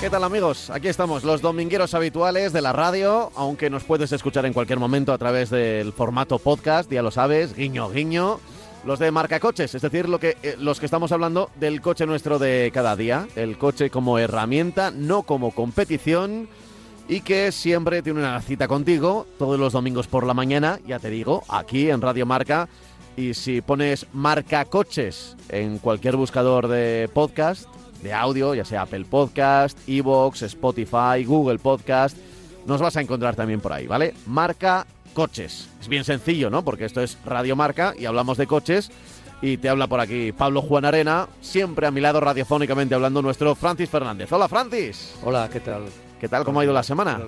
¿Qué tal amigos? Aquí estamos, los domingueros habituales de la radio, aunque nos puedes escuchar en cualquier momento a través del formato podcast, ya lo sabes, guiño, guiño. Los de marca coches, es decir, lo eh, los que estamos hablando del coche nuestro de cada día, el coche como herramienta, no como competición, y que siempre tiene una cita contigo todos los domingos por la mañana, ya te digo, aquí en Radio Marca. Y si pones marca coches en cualquier buscador de podcast, de audio, ya sea Apple Podcast, Evox, Spotify, Google Podcast, nos vas a encontrar también por ahí, ¿vale? Marca coches. Es bien sencillo, ¿no? Porque esto es Radio Marca y hablamos de coches. Y te habla por aquí Pablo Juan Arena, siempre a mi lado radiofónicamente hablando nuestro Francis Fernández. Hola Francis. Hola, ¿qué tal? ¿Qué tal? ¿Cómo ha ido la semana?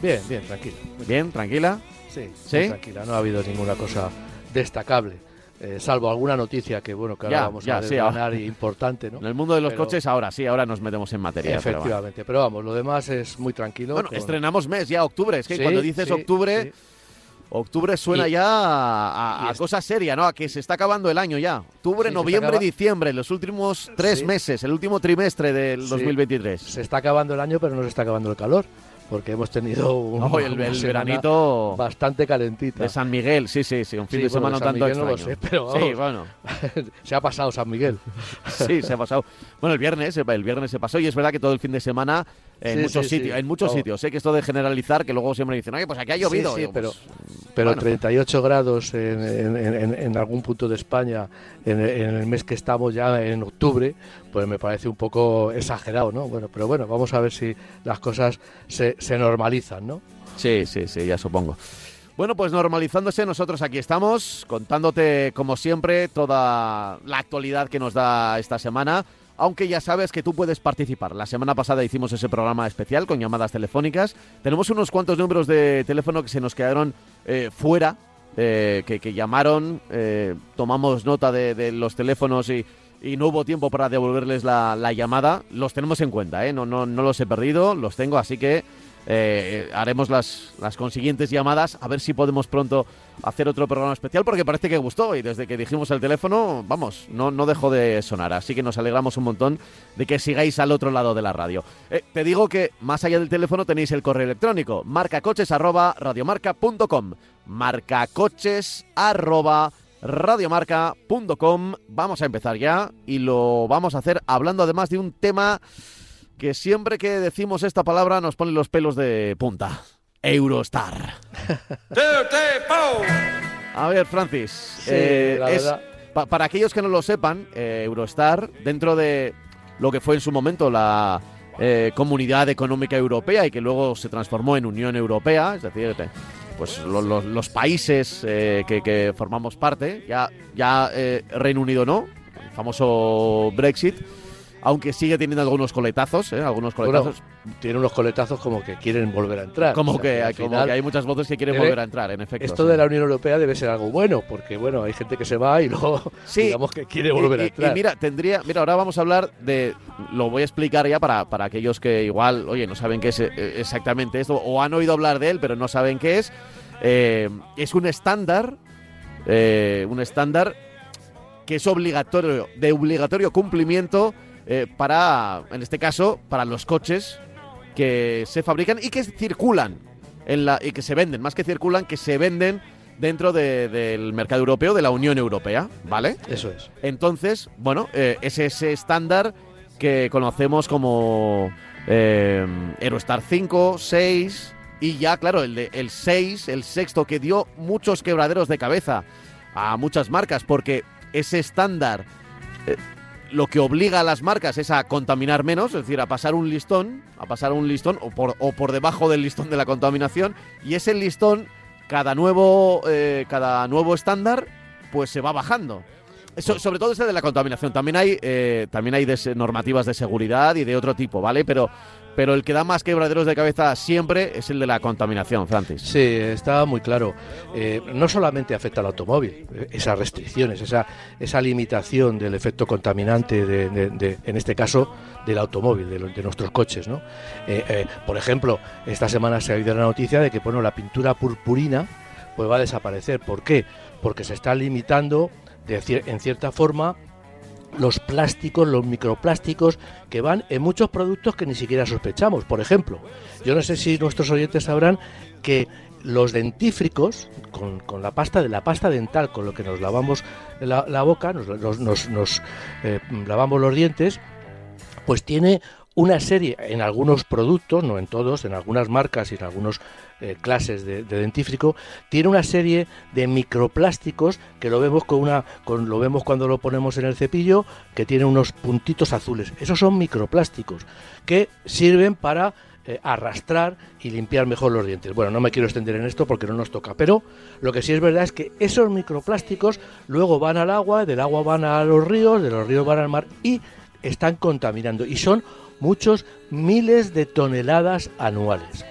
Bien, bien, tranquilo. Bien, tranquila. Sí, ¿Sí? tranquila. No ha habido ninguna cosa destacable, eh, salvo alguna noticia que, bueno, que ahora Ya, vamos ya, a desgranar importante, ¿no? En el mundo de los Pero- coches ahora sí, ahora nos metemos en materia. pero bueno. Efectivamente, pero vamos, lo demás es muy tranquilo. Bueno, con- estrenamos mes ya, octubre. Es que Sí, cuando dices sí, octubre. Octubre suena Y- ya a, a es- cosa seria, ¿no? A que se está acabando el año ya. Octubre, Sí, noviembre, diciembre, los últimos tres Sí. meses, el último trimestre del Sí. 2023. Se está acabando el año, pero no se está acabando el calor, porque hemos tenido un, No, el, una el semana veranito bastante calentita. de San Miguel, sí, sí, sí, un fin de bueno, semana de San tanto Miguel no lo extraño. sé, pero sí, bueno, se ha pasado San Miguel. sí, se ha pasado. Bueno, el viernes, el viernes se pasó y es verdad que todo el fin de semana en Sí, muchos sí, sitios, en muchos sitios. Sé que esto de generalizar, que luego siempre dicen, oye, pues aquí ha llovido. Digo, pero, pues, pero bueno. 38 grados en, en- en- en algún punto de España en, en el mes que estamos ya en octubre, pues me parece un poco exagerado, ¿no? Bueno, pero bueno, vamos a ver si las cosas se, se normalizan, ¿no? Sí, sí, sí, ya supongo. Bueno, pues normalizándose, nosotros aquí estamos, contándote, como siempre, toda la actualidad que nos da esta semana. Aunque ya sabes que tú puedes participar. La semana pasada hicimos ese programa especial con llamadas telefónicas. Tenemos unos cuantos números de teléfono que se nos quedaron eh, fuera, eh, que, llamaron. eh, tomamos nota de, los teléfonos y, no hubo tiempo para devolverles la, la llamada. Los tenemos en cuenta, no los he perdido, los tengo, así que eh, haremos las, las consiguientes llamadas a ver si podemos pronto hacer otro programa especial porque parece que gustó y desde que dijimos el teléfono, vamos, no, no dejó de sonar. Así que nos alegramos un montón de que sigáis al otro lado de la radio. Eh, te digo que más allá del teléfono tenéis el correo electrónico marcacoches arroba radiomarca.com marcacoches arroba radiomarca.com Vamos a empezar ya y lo vamos a hacer hablando además de un tema que siempre que decimos esta palabra nos pone los pelos de punta. Eurostar. A ver, Francis. Sí, eh, la es- verdad. pa- para aquellos que no lo sepan, eh, Eurostar, dentro de lo que fue en su momento la eh, Comunidad Económica Europea y que luego se transformó en Unión Europea, es decir, pues lo- lo- los países eh, que, que formamos parte, ya, ya eh, Reino Unido no, el famoso Brexit, aunque sigue teniendo algunos coletazos, ¿eh? algunos Bueno, coletazos, tiene unos coletazos como que quieren volver a entrar. como, O sea, que, al como final, que hay muchas voces que quieren debe- volver a entrar, en efecto. Esto sí. de la Unión Europea debe ser algo bueno, porque bueno, hay gente que se va y luego Sí. digamos que quiere volver Y- a entrar. Y, mira, tendría, mira, ahora vamos a hablar de, lo voy a explicar ya para, para aquellos que igual, oye, no saben qué es eh, exactamente esto, o han oído hablar de él, pero no saben qué es. Eh, es un estándar, eh, un estándar que es obligatorio, de obligatorio cumplimiento eh, para, en este caso, para los coches que se fabrican y que circulan en la, y que se venden, más que circulan, que se venden dentro de- del mercado europeo, de la Unión Europea, ¿vale? Eso es. Entonces, bueno, eh, es ese estándar que conocemos como eh, Eurostar 5, 6 y ya, claro, el, de, el 6, el sexto, que dio muchos quebraderos de cabeza a muchas marcas porque ese estándar eh, lo que obliga a las marcas es a contaminar menos, es decir, a pasar un listón, a pasar un listón o por, o por debajo del listón de la contaminación y ese listón, cada nuevo, eh, cada nuevo estándar, pues se va bajando. So- sobre todo ese de la contaminación. También hay, eh, también hay normativas de seguridad y de otro tipo, ¿vale? Pero, pero el que da más quebraderos de cabeza siempre es el de la contaminación, Francis. Sí, está muy claro. Eh, no solamente afecta al automóvil, eh, esas restricciones, esa, esa limitación del efecto contaminante, de, en este caso, del automóvil, de, nuestros coches. ¿no? Eh, por ejemplo, esta semana se ha oído la noticia de que bueno, la pintura purpurina pues va a desaparecer. ¿Por qué? Porque se está limitando de, en cierta forma los plásticos, los microplásticos que van en muchos productos que ni siquiera sospechamos. Por ejemplo, yo no sé si nuestros oyentes sabrán que los dentífricos, con, la pasta de la pasta dental, con lo que nos lavamos la, boca, nos, nos, eh, lavamos los dientes, pues tiene una serie, en algunos productos, no en todos, en algunas marcas y en algunas eh, clases de, dentífrico, tiene una serie de microplásticos que lo vemos con una, con, lo vemos cuando lo ponemos en el cepillo, que tiene unos puntitos azules. Esos son microplásticos que sirven para eh, arrastrar y limpiar mejor los dientes. Bueno, no me quiero extender en esto porque no nos toca, pero lo que sí es verdad es que esos microplásticos luego van al agua, del agua van a los ríos, de los ríos van al mar y están contaminando y son muchos miles de toneladas anuales.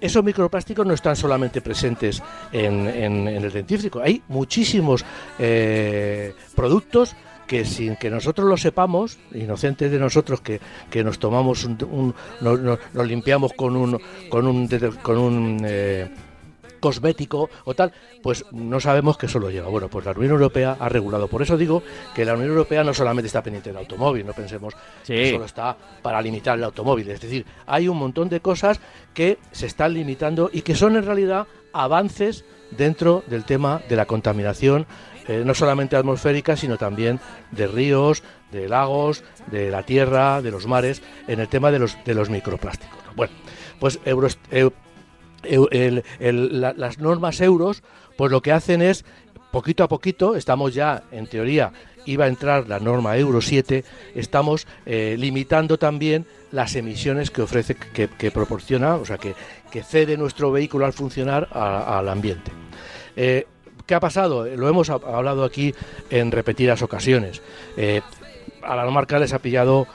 Esos microplásticos no están solamente presentes en, el dentífrico, hay muchísimos eh, productos que sin que nosotros lo sepamos, inocentes de nosotros que, nos tomamos un, nos, limpiamos con un con un, con un eh, cosmético o tal, pues no sabemos que eso lo lleva. Bueno, pues la Unión Europea ha regulado. Por eso digo que la Unión Europea no solamente está pendiente del automóvil, no pensemos que solo está para limitar el automóvil. Es decir, hay un montón de cosas que se están limitando y que son en realidad avances dentro del tema de la contaminación, eh, no solamente atmosférica, sino también de ríos, de lagos, de la tierra, de los mares, en el tema de los, de los microplásticos. Bueno, pues Las normas euros, pues lo que hacen es, poquito a poquito, estamos ya, en teoría, iba a entrar la norma Euro 7, estamos eh, limitando también las emisiones que ofrece, que, proporciona, o sea, que, cede nuestro vehículo al funcionar al ambiente. Eh, ¿Qué ha pasado? Lo hemos hablado aquí en repetidas ocasiones. Eh, a las marcas les ha pillado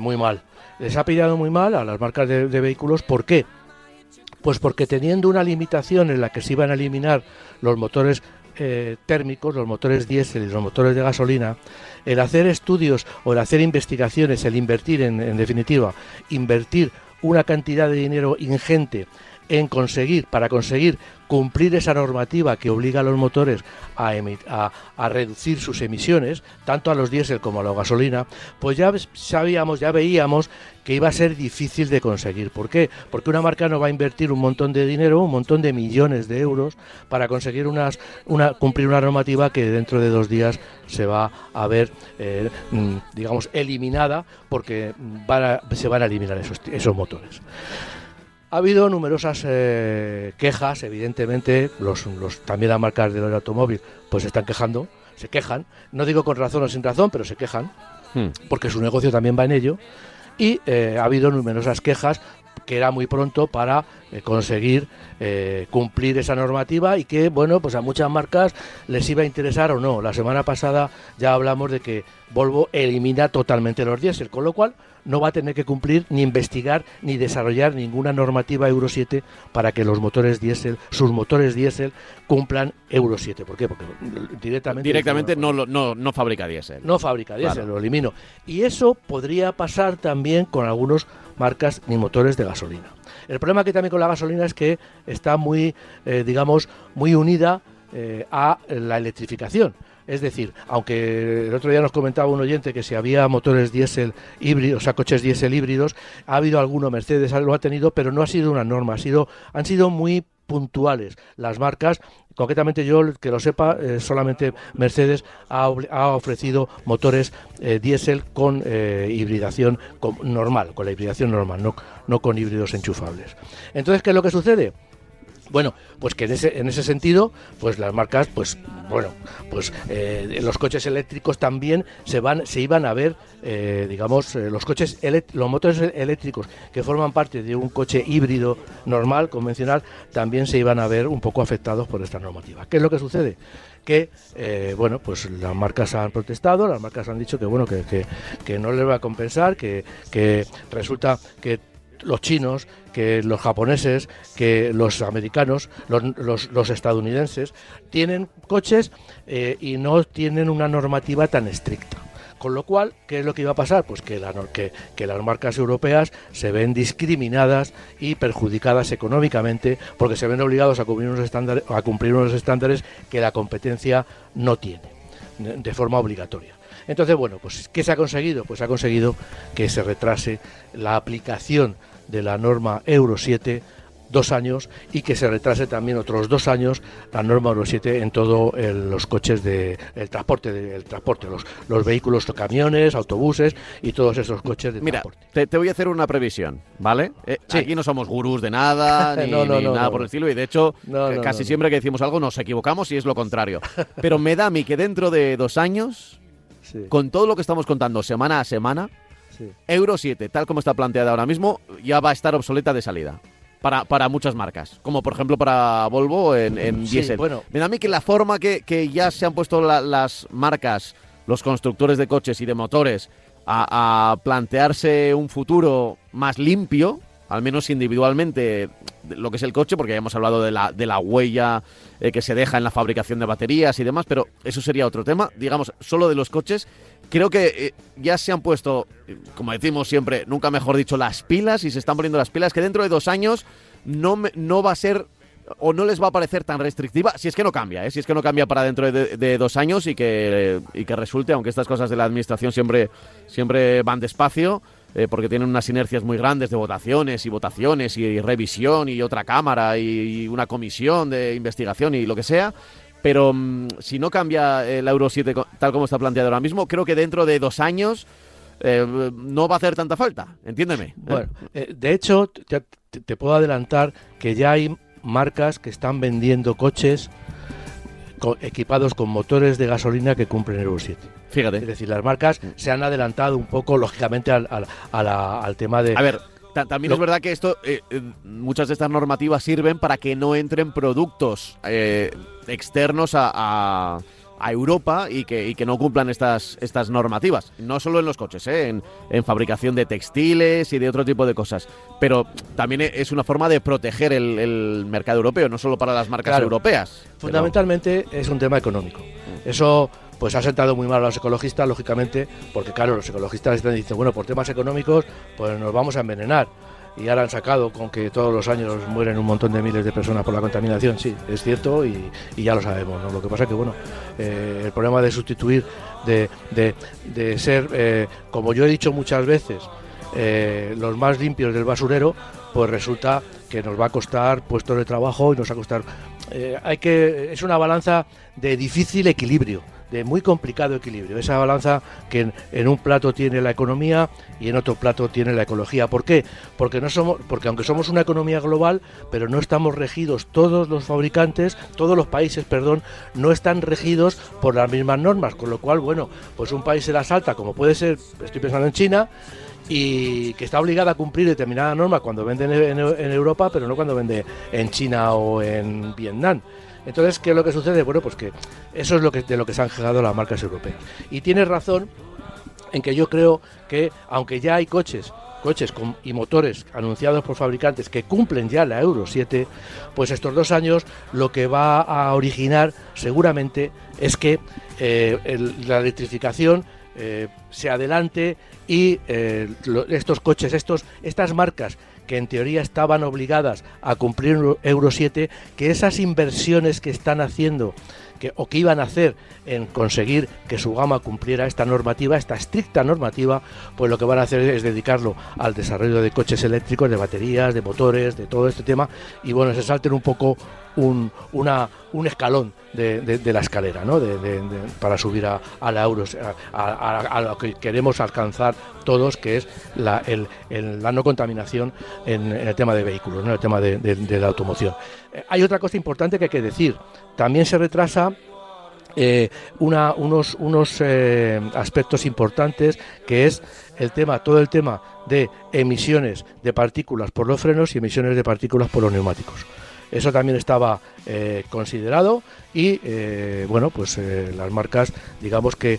muy mal. Les ha pillado muy mal a las marcas de vehículos. ¿Por qué? Pues porque teniendo una limitación en la que se iban a eliminar los motores eh, térmicos, los motores diésel y los motores de gasolina, el hacer estudios o el hacer investigaciones, el invertir en, en definitiva, invertir una cantidad de dinero ingente en conseguir, para conseguir cumplir esa normativa que obliga a los motores a, a, reducir sus emisiones, tanto a los diésel como a la gasolina, pues ya sabíamos, ya veíamos que iba a ser difícil de conseguir. ¿Por qué? Porque una marca no va a invertir un montón de dinero, un montón de millones de euros para conseguir unas, una, cumplir una normativa que dentro de dos días se va a ver, eh, mm, digamos, eliminada porque se van a eliminar esos, esos motores. Ha habido numerosas eh, quejas, evidentemente, los, también las marcas del automóvil pues se están quejando, se quejan, no digo con razón o sin razón, pero se quejan, hmm. porque su negocio también va en ello, y eh, ha habido numerosas quejas que era muy pronto para eh, conseguir cumplir esa normativa y que, bueno, pues a muchas marcas les iba a interesar o no. La semana pasada ya hablamos de que Volvo elimina totalmente los diésel, con lo cual no va a tener que cumplir ni investigar ni desarrollar ninguna normativa Euro 7 para que los motores diésel, sus motores diésel, cumplan Euro 7. ¿Por qué? Porque directamente... Directamente no, no, no fabrica diésel. No fabrica diésel, lo elimino. Y eso podría pasar también con algunos marcas ni motores de gasolina. El problema que también con la gasolina es que está muy, eh, digamos, muy unida eh, a la electrificación. Es decir, aunque el otro día nos comentaba un oyente que si había motores diésel híbridos, o sea, coches diésel híbridos, ha habido alguno, Mercedes lo ha tenido, pero no ha sido una norma, ha sido, han sido muy puntuales las marcas. Concretamente yo que lo sepa eh, solamente Mercedes ha, ofrecido motores eh, diésel con eh, hibridación normal con la hibridación normal no, no con híbridos enchufables. Entonces qué es lo que sucede bueno, pues que en ese, en ese sentido, pues las marcas, pues bueno, pues eh, los coches eléctricos también se van, se iban a ver, eh, digamos, eh, los coches, los motores eléctricos que forman parte de un coche híbrido normal, convencional, también se iban a ver un poco afectados por esta normativa. ¿Qué es lo que sucede? que bueno pues las marcas han protestado las marcas han dicho que bueno que, que, no les va a compensar que, que resulta que los chinos, que los japoneses, que los americanos, los, los, estadounidenses, tienen coches eh, y no tienen una normativa tan estricta. Con lo cual, ¿qué es lo que iba a pasar? Pues que, la, que, las marcas europeas se ven discriminadas y perjudicadas económicamente porque se ven obligados a cumplir unos estándares, a cumplir unos estándares que la competencia no tiene de forma obligatoria. Entonces, bueno, pues ¿qué se ha conseguido? Pues se ha conseguido que se retrase la aplicación de la norma Euro 7 dos años y que se retrase también otros dos años la norma Euro 7 en todos los coches de el transporte del transporte los, los vehículos camiones autobuses y todos esos coches de Mira, transporte. te, voy a hacer una previsión vale eh, aquí no somos gurús de nada ni, nada por el estilo y de hecho casi siempre que decimos algo nos equivocamos y es lo contrario. Pero me da a mí que dentro de dos años con todo lo que estamos contando semana a semana Euro 7 tal como está planteada ahora mismo ya va a estar obsoleta de salida para, para muchas marcas, como por ejemplo para Volvo en, en diésel. Bueno. Me da a mí que la forma que, que ya se han puesto las marcas, los constructores de coches y de motores, a, plantearse un futuro más limpio, al menos individualmente, lo que es el coche, porque ya hemos hablado de la, de la huella eh, que se deja en la fabricación de baterías y demás, pero eso sería otro tema. Digamos, solo de los coches, creo que eh, ya se han puesto, como decimos siempre, nunca mejor dicho, las pilas y se están poniendo las pilas que dentro de dos años no, no va a ser o no les va a parecer tan restrictiva, si es que no cambia, ¿eh? si es que no cambia para dentro de, dos años y que, y que resulte, aunque estas cosas de la administración siempre, siempre van despacio, eh, porque tienen unas inercias muy grandes de votaciones y votaciones y, revisión y otra cámara y, una comisión de investigación y lo que sea, pero mm, si no cambia el Euro 7 tal como está planteado ahora mismo, creo que dentro de dos años eh, no va a hacer tanta falta, entiéndeme. ¿eh? Bueno, eh, de hecho, te, te, puedo adelantar que ya hay marcas que están vendiendo coches equipados con motores de gasolina que cumplen Euro 7. Fíjate. Es decir, las marcas se han adelantado un poco, lógicamente, al, al, al tema de... A ver, también es verdad que esto, eh, eh, muchas de estas normativas sirven para que no entren productos eh, externos a, Europa y que, que, no cumplan estas, estas normativas. No solo en los coches, en, fabricación de textiles y de otro tipo de cosas. Pero también es una forma de proteger el, mercado europeo, no solo para las marcas europeas. Fundamentalmente es un tema económico. Eso pues ha sentado muy mal a los ecologistas, lógicamente, porque claro, los ecologistas están diciendo, bueno, por temas económicos, pues nos vamos a envenenar. Y ahora han sacado con que todos los años mueren un montón de miles de personas por la contaminación, sí, es cierto y, ya lo sabemos. Lo que pasa es que, bueno, eh, el problema de sustituir, de, de, ser, eh, como yo he dicho muchas veces, eh, los más limpios del basurero, pues resulta que nos va a costar puestos de trabajo y nos va a costar... hay que, es una balanza de difícil equilibrio de muy complicado equilibrio. Esa balanza que en, un plato tiene la economía y en otro plato tiene la ecología. ¿Por qué? Porque no somos, porque aunque somos una economía global, pero no estamos regidos todos los fabricantes, todos los países, perdón, no están regidos por las mismas normas. Con lo cual, bueno, pues un país se la salta, como puede ser, estoy pensando en China, y que está obligada a cumplir determinada norma cuando vende en, en, Europa, pero no cuando vende en China o en Vietnam. Entonces, ¿qué es lo que sucede? Bueno, pues que eso es lo que, de lo que se han quejado las marcas europeas. Y tienes razón en que yo creo que, aunque ya hay coches coches y motores anunciados por fabricantes que cumplen ya la Euro 7, pues estos dos años lo que va a originar seguramente es que eh, la electrificación eh, se adelante y eh, estos coches, estos, estas marcas que en teoría estaban obligadas a cumplir Euro 7, que esas inversiones que están haciendo o que iban a hacer en conseguir que su gama cumpliera esta normativa, esta estricta normativa, pues lo que van a hacer es dedicarlo al desarrollo de coches eléctricos, de baterías, de motores, de todo este tema, y bueno, se salten un poco un, escalón de, la escalera, ¿no? para subir a, la euros, a, lo que queremos alcanzar todos, que es la no contaminación en, el tema de vehículos, en el tema de, la automoción. Eh, hay otra cosa importante que hay que decir. También se retrasa eh, una, unos, unos eh, aspectos importantes que es el tema, todo el tema de emisiones de partículas por los frenos y emisiones de partículas por los neumáticos. Eso también estaba eh, considerado y eh, bueno, pues eh, las marcas, digamos que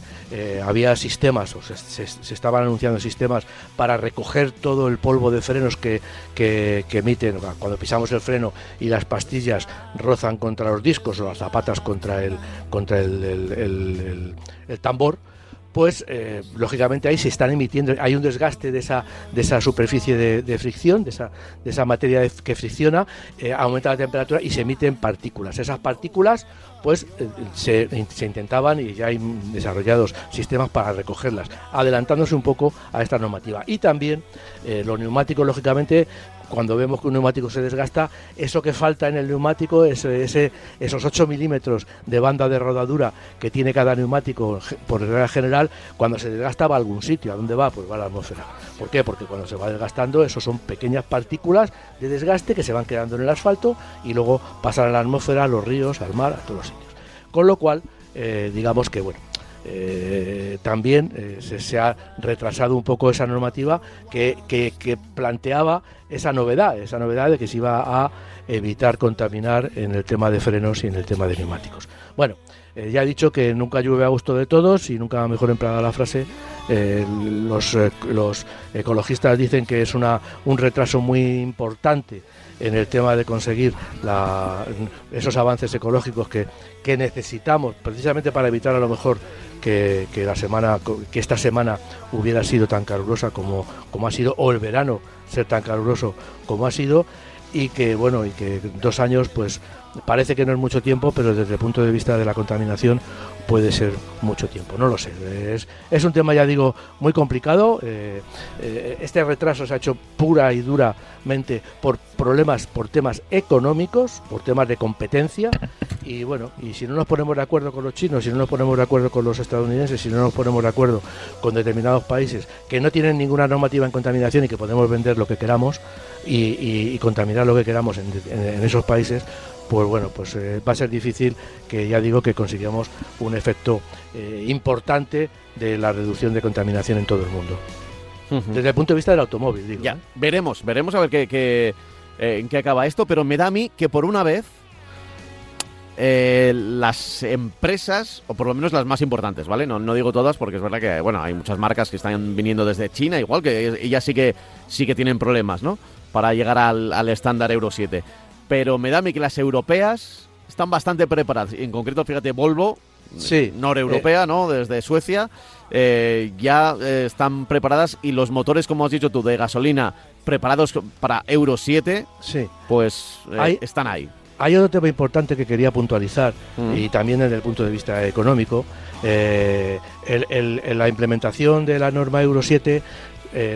había sistemas, o se, estaban anunciando sistemas para recoger todo el polvo de frenos que, que, emiten. Cuando pisamos el freno y las pastillas rozan contra los discos o las zapatas contra el, contra el tambor pues eh, lógicamente ahí se están emitiendo, hay un desgaste de esa, de esa superficie de, fricción, de esa, de esa materia que fricciona, eh, aumenta la temperatura y se emiten partículas. Esas partículas pues eh, se, se, intentaban y ya hay desarrollados sistemas para recogerlas, adelantándose un poco a esta normativa. Y también los neumáticos, lógicamente, cuando vemos que un neumático se desgasta, eso que falta en el neumático, ese, esos 8 milímetros de banda de rodadura que tiene cada neumático por regla general, cuando se desgasta va a algún sitio. ¿A dónde va? Pues va a la atmósfera. ¿Por qué? Porque cuando se va desgastando, eso son pequeñas partículas de desgaste que se van quedando en el asfalto y luego pasan a la atmósfera, a los ríos, al mar, a todos los sitios. Con lo cual, eh, digamos que, bueno, eh, también eh, se, ha retrasado un poco esa normativa que, planteaba esa novedad, esa novedad de que se iba a evitar contaminar en el tema de frenos y en el tema de neumáticos. Bueno, eh, ya he dicho que nunca llueve a gusto de todos y nunca mejor empleada la frase. Los, los ecologistas dicen que es una, un retraso muy importante en el tema de conseguir esos avances ecológicos que, que necesitamos precisamente para evitar a lo mejor que, la semana, que esta semana hubiera sido tan calurosa como, como ha sido, o el verano ser tan caluroso como ha sido, y que bueno, y que dos años pues parece que no es mucho tiempo, pero desde el punto de vista de la contaminación puede ser mucho tiempo, no lo sé. Es, un tema, ya digo, muy complicado. Eh, eh, este retraso se ha hecho pura y duramente por problemas, por temas económicos, por temas de competencia. Y bueno, y si no nos ponemos de acuerdo con los chinos, si no nos ponemos de acuerdo con los estadounidenses, si no nos ponemos de acuerdo con determinados países que no tienen ninguna normativa en contaminación y que podemos vender lo que queramos y, contaminar lo que queramos en esos países, pues bueno, pues eh, va a ser difícil que ya digo que consigamos un efecto eh, importante de la reducción de contaminación en todo el mundo. Desde el punto de vista del automóvil, digo. Ya, ¿eh? veremos, veremos a ver qué, en qué acaba esto, pero me da a mí que por una vez las empresas, o por lo menos las más importantes, ¿vale? No, no digo todas porque es verdad que, bueno, hay muchas marcas que están viniendo desde China, igual que ellas sí que, sí que tienen problemas, ¿no? Para llegar al, al estándar Euro 7 pero me da a mí que las europeas están bastante preparadas. En concreto, fíjate, Volvo, sí, noreuropea, eh, ¿no? Desde Suecia, eh, ya eh, están preparadas y los motores, como has dicho tú, de gasolina preparados para Euro 7, sí. pues están ahí. Hay otro tema importante que quería puntualizar mm. y también desde el punto de vista económico. la implementación de la norma Euro 7,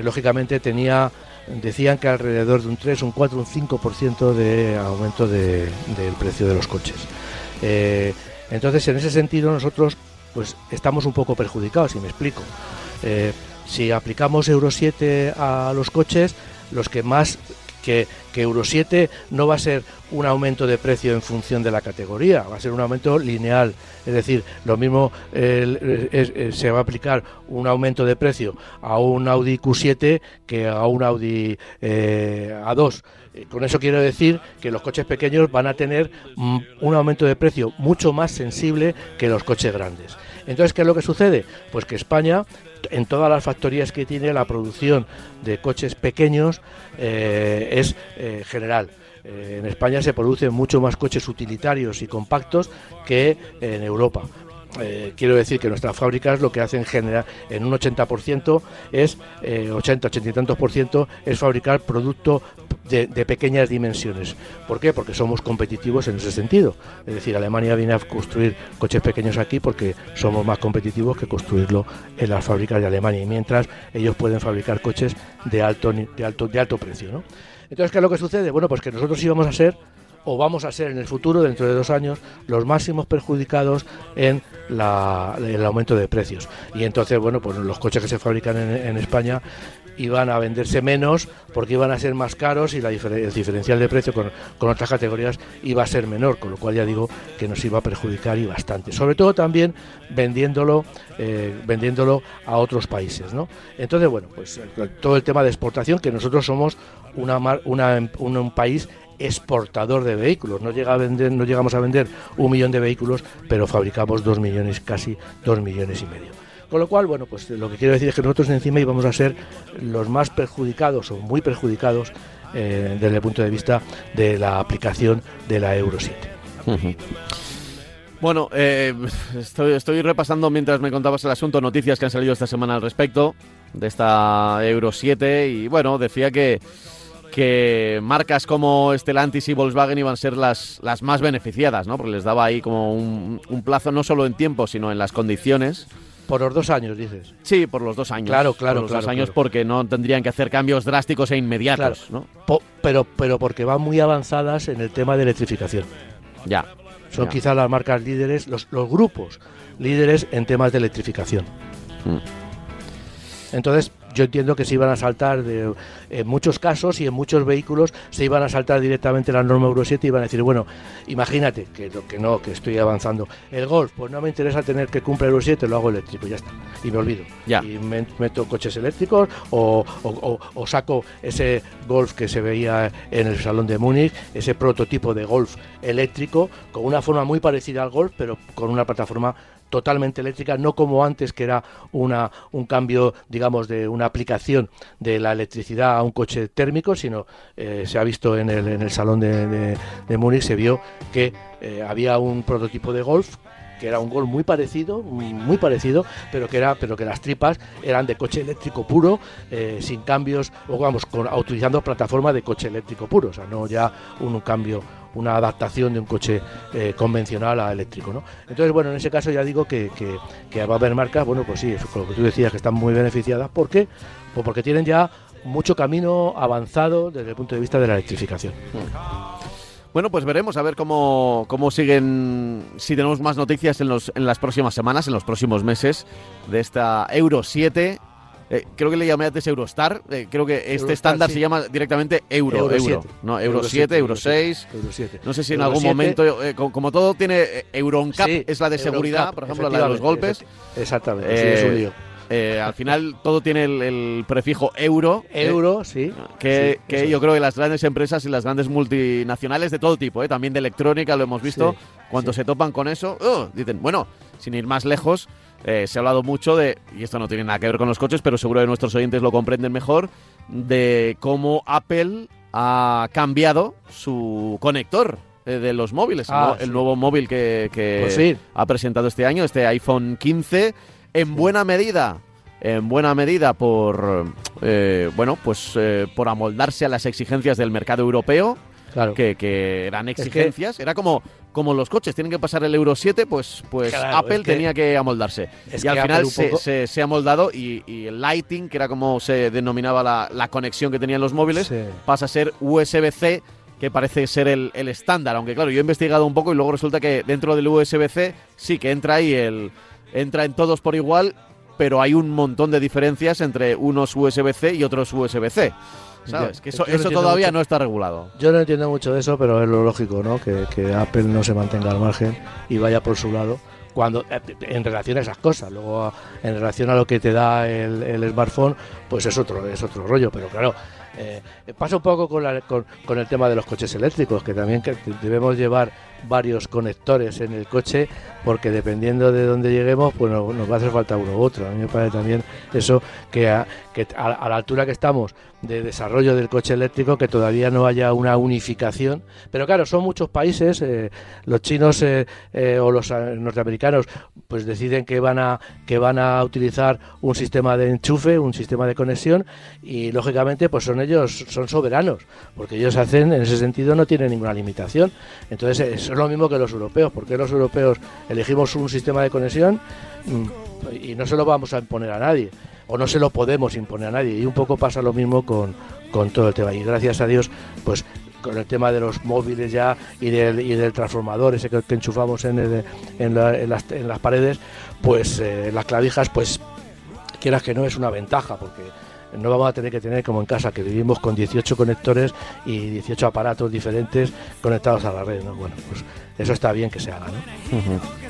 lógicamente, tenía decían que alrededor de un 3, un 4, un 5% de aumento del precio de los coches. Eh, entonces, en ese sentido, nosotros pues estamos un poco perjudicados, y me explico. Eh, si aplicamos Euro 7 a los coches, los que más que, Euro 7 no va a ser un aumento de precio en función de la categoría, va a ser un aumento lineal. Es decir, lo mismo se va a aplicar un aumento de precio a un Audi Q7 que a un Audi eh, A2. Eh, con eso quiero decir que los coches pequeños van a tener mm, un aumento de precio mucho más sensible que los coches grandes. Entonces, ¿qué es lo que sucede? Pues que España en todas las factorías que tiene la producción de coches pequeños eh, es eh, general. En España se producen mucho más coches utilitarios y compactos que en Europa. quiero decir que nuestras fábricas lo que hacen general en un 80% es 80, 80 y tantos por ciento es fabricar producto de, pequeñas dimensiones. ¿Por qué? Porque somos competitivos en ese sentido. Es decir, Alemania viene a construir coches pequeños aquí porque somos más competitivos que construirlo en las fábricas de Alemania. Y mientras ellos pueden fabricar coches de alto, de alto, de alto precio. ¿no? Entonces, ¿qué es lo que sucede? Bueno, pues que nosotros íbamos a ser o vamos a ser en el futuro, dentro de dos años, los máximos perjudicados en el aumento de precios. Y entonces, bueno, pues los coches que se fabrican en España iban a venderse menos porque iban a ser más caros y el diferencial de precio con, otras categorías iba a ser menor, con lo cual ya digo que nos iba a perjudicar y bastante. Sobre todo también vendiéndolo, eh, vendiéndolo a otros países. ¿no? Entonces, bueno, pues todo el tema de exportación, que nosotros somos una, una un país exportador de vehículos. No, llega a vender, no llegamos a vender un millón de vehículos, pero fabricamos dos millones, casi dos millones y medio. Con lo cual, bueno, pues lo que quiero decir es que nosotros encima íbamos a ser los más perjudicados o muy perjudicados eh, desde el punto de vista de la aplicación de la Euro 7. Bueno, eh, estoy, repasando mientras me contabas el asunto noticias que han salido esta semana al respecto de esta Euro 7 y bueno, decía que que marcas como Stellantis y Volkswagen iban a ser las, las más beneficiadas, ¿no? Porque les daba ahí como un, un plazo no solo en tiempo, sino en las condiciones. Por los dos años, dices. Sí, por los dos años. Claro, claro, Por los claro, dos años claro. porque no tendrían que hacer cambios drásticos e inmediatos, ¿no? Po- pero, pero porque van muy avanzadas en el tema de electrificación. Ya. Son Ya. quizás las marcas líderes, los, los grupos líderes en temas de electrificación. Mm. Entonces, yo entiendo que se iban a saltar, de, en muchos casos y en muchos vehículos, se iban a saltar directamente la norma Euro 7 y iban a decir, bueno, imagínate, que, lo- que no, que estoy avanzando. El Golf, pues no me interesa tener que cumplir Euro 7, lo hago eléctrico, ya está. Y me olvido. Ya. Y me- meto coches eléctricos o, o- o- o saco ese Golf que se veía en el Salón de Múnich, ese prototipo de Golf eléctrico, con una forma muy parecida al Golf, pero con una plataforma totalmente eléctrica, no como antes que era una, un cambio, digamos, de una aplicación de la electricidad a un coche térmico, sino eh, se ha visto en el, en el salón de, de, Múnich, se vio que eh, había un prototipo de Golf que era un Golf muy parecido, muy parecido, pero que era, pero que las tripas eran de coche eléctrico puro, eh, sin cambios, o vamos, con, utilizando plataforma de coche eléctrico puro, o sea, no ya un cambio, una adaptación de un coche eh, convencional a eléctrico, ¿no? Entonces, bueno, en ese caso ya digo que, que, que va a haber marcas, bueno, pues sí, con lo que tú decías, que están muy beneficiadas, ¿por qué? Pues porque tienen ya mucho camino avanzado desde el punto de vista de la electrificación. Bueno, pues veremos a ver cómo, cómo siguen, si tenemos más noticias en, los, en las próximas semanas, en los próximos meses, de esta Euro 7. Eh, creo que le llamé antes Eurostar. eh, creo que este Eurostar, estándar sí. se llama directamente Euro. Euro Euro, 7. No, Euro, 7, Euro 6. Euro 7. No sé si en Euro algún 7. momento, eh, co- como, todo tiene Euroncap, Sí, es la de seguridad, Euroncap, por ejemplo, la de los golpes. Exactamente, sí, es un lío. Eh, al final todo tiene el, el prefijo euro. eh, Euro, sí. que, sí, que yo creo que las grandes empresas y las grandes multinacionales de todo tipo, ¿eh? también de electrónica, lo hemos visto, Sí, cuando sí. se topan con eso, ¡oh! dicen, bueno, sin ir más lejos, eh, se ha hablado mucho de, y esto no tiene nada que ver con los coches, pero seguro que nuestros oyentes lo comprenden mejor, de cómo Apple ha cambiado su conector eh, de los móviles, el Ah, nuevo- el, sí. nuevo móvil que, fin. ha presentado este año, este iPhone 15, en buena medida, en buena medida por, eh, bueno, pues eh, por amoldarse a las exigencias del mercado europeo, Claro. que, que eran que- exigencias, era como, como los coches tienen que pasar el Euro 7, pues, pues Claro, Apple es que- tenía que amoldarse. y al final se, poco- se- se ha amoldado y, y el Lighting, que era como se denominaba la, la conexión que tenían los móviles, Sí. pasa a ser USB-C, que parece ser el, el estándar. Aunque claro, yo he investigado un poco y luego resulta que dentro del USB-C sí que entra ahí el. entra en todos por igual, pero hay un montón de diferencias entre unos USB-C y otros USB-C. ¿Sabes? Ya, Que yo eso, no eso entiendo todavía mucho. no está regulado. Yo no entiendo mucho de eso, pero es lo lógico, ¿no? Que, que Apple no se mantenga al margen y vaya por su lado cuando eh, en relación a esas cosas. Luego, en relación a lo que te da el, el smartphone, pues es otro, es otro rollo. Pero claro, eh, pasa un poco con, la- con, con el tema de los coches eléctricos, que también que debemos llevar varios conectores en el coche, porque dependiendo de dónde lleguemos, pues nos, va a hacer falta uno u otro. A mí me parece también eso que a, que a, la altura que estamos de desarrollo del coche eléctrico, que todavía no haya una unificación. Pero claro, son muchos países, eh, los chinos eh, eh, o los norteamericanos, pues deciden que van a que van a utilizar un sistema de enchufe, un sistema de conexión, y lógicamente, pues son ellos, son soberanos, porque ellos hacen, en ese sentido, no tienen ninguna limitación. Entonces, eso es lo mismo que los europeos, porque los europeos elegimos un sistema de conexión mm, y no se lo vamos a imponer a nadie o no se lo podemos imponer a nadie. Y un poco pasa lo mismo con, con todo el tema. Y gracias a Dios, pues con el tema de los móviles ya y del, y del transformador ese que, enchufamos en, el- en, la- en las, en las paredes, pues eh, las clavijas, pues quieras que no, es una ventaja porque no vamos a tener que tener como en casa que vivimos con 18 conectores y 18 aparatos diferentes conectados a la red. ¿no? Bueno, pues eso está bien que se haga. ¿no?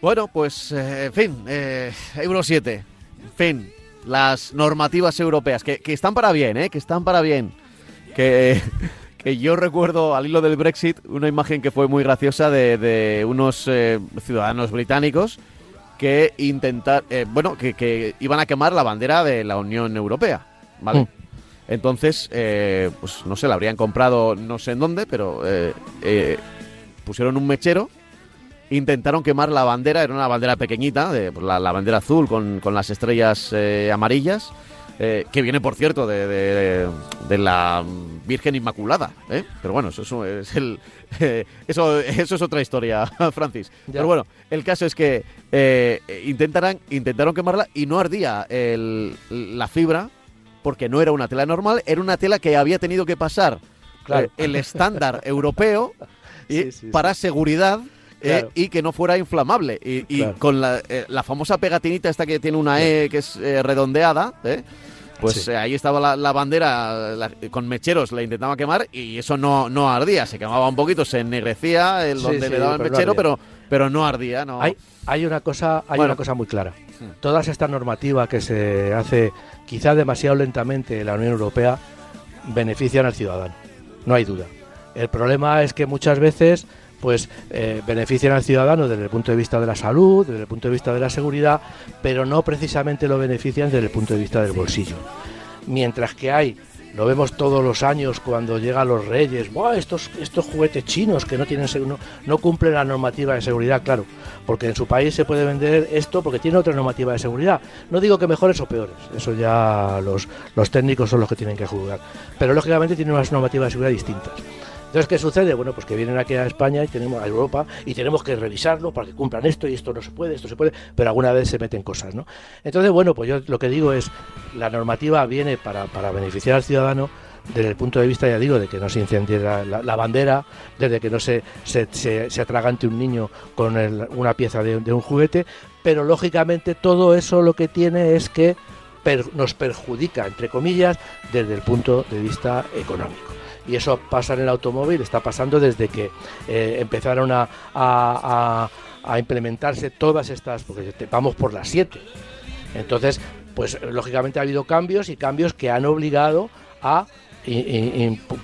Bueno, pues, eh, en fin, eh, Euro 7, en fin, las normativas europeas, que, que están para bien, ¿eh? Que están para bien. Que, que yo recuerdo al hilo del Brexit una imagen que fue muy graciosa de, de unos eh, ciudadanos británicos que intentar, eh, bueno, que, que iban a quemar la bandera de la Unión Europea, ¿vale? Mm. Entonces, eh, pues no sé, la habrían comprado no sé en dónde, pero eh, eh, pusieron un mechero, intentaron quemar la bandera, era una bandera pequeñita, de, pues, la, la bandera azul con, con las estrellas eh, amarillas, eh, que viene, por cierto, de, de- de la Virgen Inmaculada, ¿eh? Pero bueno, eso, eso es el, eh, eso, eso es otra historia, Francis. Ya. Pero bueno, el caso es que eh, intentarán, intentaron quemarla y no ardía el- la fibra porque no era una tela normal, era una tela que había tenido que pasar Claro. el estándar europeo y- Sí, sí, sí. para seguridad eh, y que no fuera inflamable. Y, y Claro. con la, eh, la famosa pegatinita esta que tiene una E que es eh, redondeada, ¿eh? Pues Sí. eh, ahí estaba la, la bandera la- con mecheros, la intentaba quemar y eso no, no ardía, se quemaba un poquito, se ennegrecía el Sí, donde sí, le daba el no mechero, pero, pero no ardía. No. Hay, hay una cosa, hay Bueno. una cosa muy clara. Toda esta normativa que se hace quizá demasiado lentamente en la Unión Europea benefician al ciudadano. No hay duda. El problema es que muchas veces pues eh, benefician al ciudadano desde el punto de vista de la salud, desde el punto de vista de la seguridad, pero no precisamente lo benefician desde el punto de vista del bolsillo. Mientras que hay, lo vemos todos los años cuando llegan los reyes, "Buah, estos, estos juguetes chinos que no tienen no, no cumplen la normativa de seguridad, claro, porque en su país se puede vender esto porque tiene otra normativa de seguridad. No digo que mejores o peores, eso ya los, los técnicos son los que tienen que juzgar, pero lógicamente tienen unas normativas de seguridad distintas. Entonces, ¿qué sucede? Bueno, pues que vienen aquí a España y tenemos a Europa y tenemos que revisarlo para que cumplan esto y esto no se puede, esto se puede, pero alguna vez se meten cosas, ¿no? Entonces, bueno, pues yo lo que digo es, la normativa viene para, para beneficiar al ciudadano desde el punto de vista, ya digo, de que no se incendie la, bandera, desde que no se, se, se- se atragante un niño con una pieza de, un juguete, pero lógicamente todo eso lo que tiene es que nos perjudica, entre comillas, desde el punto de vista económico. Y eso pasa en el automóvil, está pasando desde que eh, empezaron a, a- a- a implementarse todas estas, porque vamos por las siete. Entonces, pues lógicamente ha habido cambios y cambios que han obligado a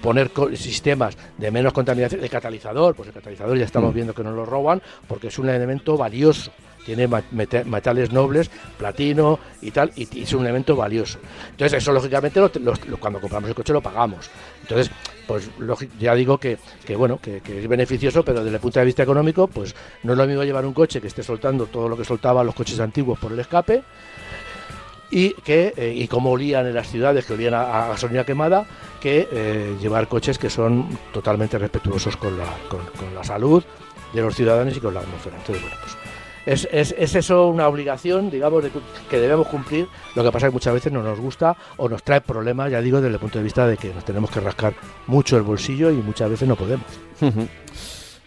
poner sistemas de menos contaminación, de catalizador, pues el catalizador ya estamos viendo que nos lo roban porque es un elemento valioso, tiene metales nobles, platino y tal, y, es un elemento valioso. Entonces eso lógicamente cuando compramos el coche lo pagamos. Entonces, pues ya digo que, que bueno, que, es beneficioso, pero desde el punto de vista económico, pues no es lo mismo llevar un coche que esté soltando todo lo que soltaban los coches antiguos por el escape, y que eh, y cómo olían en las ciudades que olían a, a gasolina quemada que eh, llevar coches que son totalmente respetuosos con la, con la salud de los ciudadanos y con la atmósfera. Entonces, bueno, pues es, es, es eso una obligación, digamos, de que debemos cumplir. Lo que pasa es que muchas veces no nos gusta o nos trae problemas, ya digo, desde el punto de vista de que nos tenemos que rascar mucho el bolsillo y muchas veces no podemos.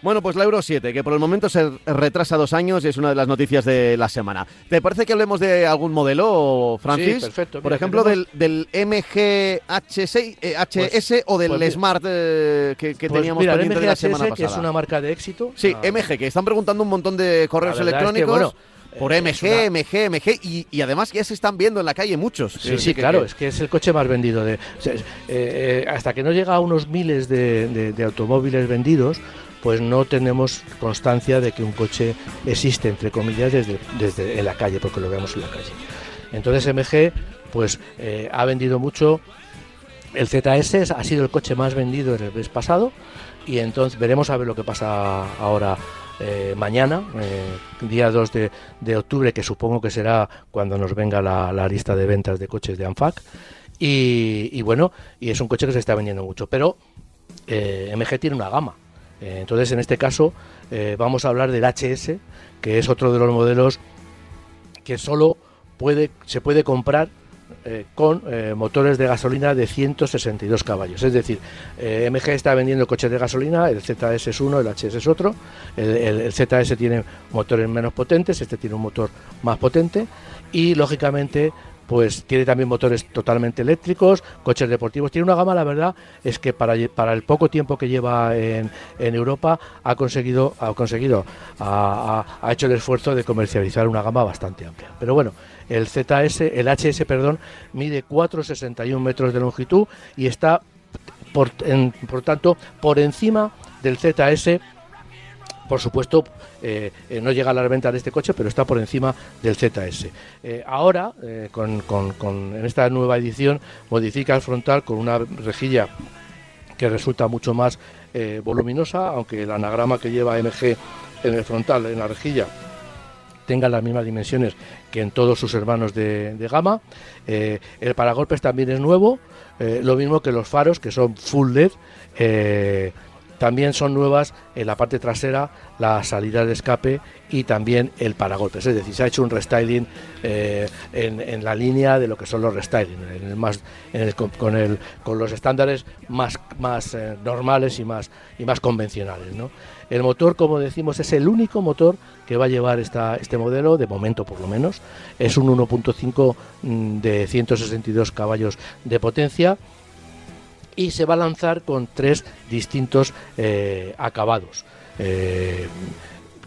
Bueno, pues la Euro 7, que por el momento se retrasa dos años y es una de las noticias de la semana. ¿Te parece que hablemos de algún modelo, Francis? Sí, perfecto. Por Mira, ejemplo, tenemos- del, del MG H6, eh, HS o del pues. Smart eh, que, que Pues teníamos mira, el pendiente de la semana pasada. que es una marca de éxito. Sí, Ah, MG, que están preguntando un montón de correos verdad es que, electrónicos bueno, por eh, MG, una- MG, MG y, y además ya se están viendo en la calle muchos. Sí, sí, que- claro, que- es que es el coche más vendido. De, o sea, eh, eh, hasta que no llega a unos miles de, de- de automóviles vendidos, pues no tenemos constancia de que un coche existe, entre comillas, desde, desde en la calle, porque lo vemos en la calle. Entonces MG pues eh, ha vendido mucho. El ZS ha sido el coche más vendido en el mes pasado y entonces veremos a ver lo que pasa ahora eh, mañana, eh, día 2 de, de octubre, que supongo que será cuando nos venga la, la lista de ventas de coches de ANFAC. Y, y bueno, y es un coche que se está vendiendo mucho, pero MG tiene una gama. Eh, entonces, en este caso, eh, vamos a hablar del HS, que es otro de los modelos que solo puede, se puede comprar eh, con motores de gasolina de 162 caballos. Es decir, MG está vendiendo coches de gasolina, el ZS es uno, el HS es otro. El ZS tiene motores menos potentes, este tiene un motor más potente y lógicamente pues tiene también motores totalmente eléctricos, coches deportivos, tiene una gama, la verdad, es que para, para el poco tiempo que lleva en, en Europa ha conseguido, ha conseguido, ha, ha- ha hecho el esfuerzo de comercializar una gama bastante amplia. Pero bueno, el ZS, el HS, perdón, mide 4,61 metros de longitud y está por, por tanto, por encima del ZS por supuesto, eh, eh, no llega a la venta de este coche, pero está por encima del ZS. Eh, ahora, con, en esta nueva edición, modifica el frontal con una rejilla que resulta mucho más voluminosa, aunque el anagrama que lleva MG en el frontal, en la rejilla, tenga las mismas dimensiones que en todos sus hermanos de, de gama. el paragolpes también es nuevo, lo mismo que los faros, que son full LED. También son nuevas en la parte trasera la salida de escape y también el paragolpes. Es decir, se ha hecho un restyling eh, en, la línea de lo que son los restyling, más, con, el, con los estándares más, más eh, normales y más, y más convencionales. El motor, como decimos, es el único motor que va a llevar esta, este modelo, de momento por lo menos. Es un 1.5 mm, de 162 caballos de potencia y se va a lanzar con tres distintos eh, acabados. Eh,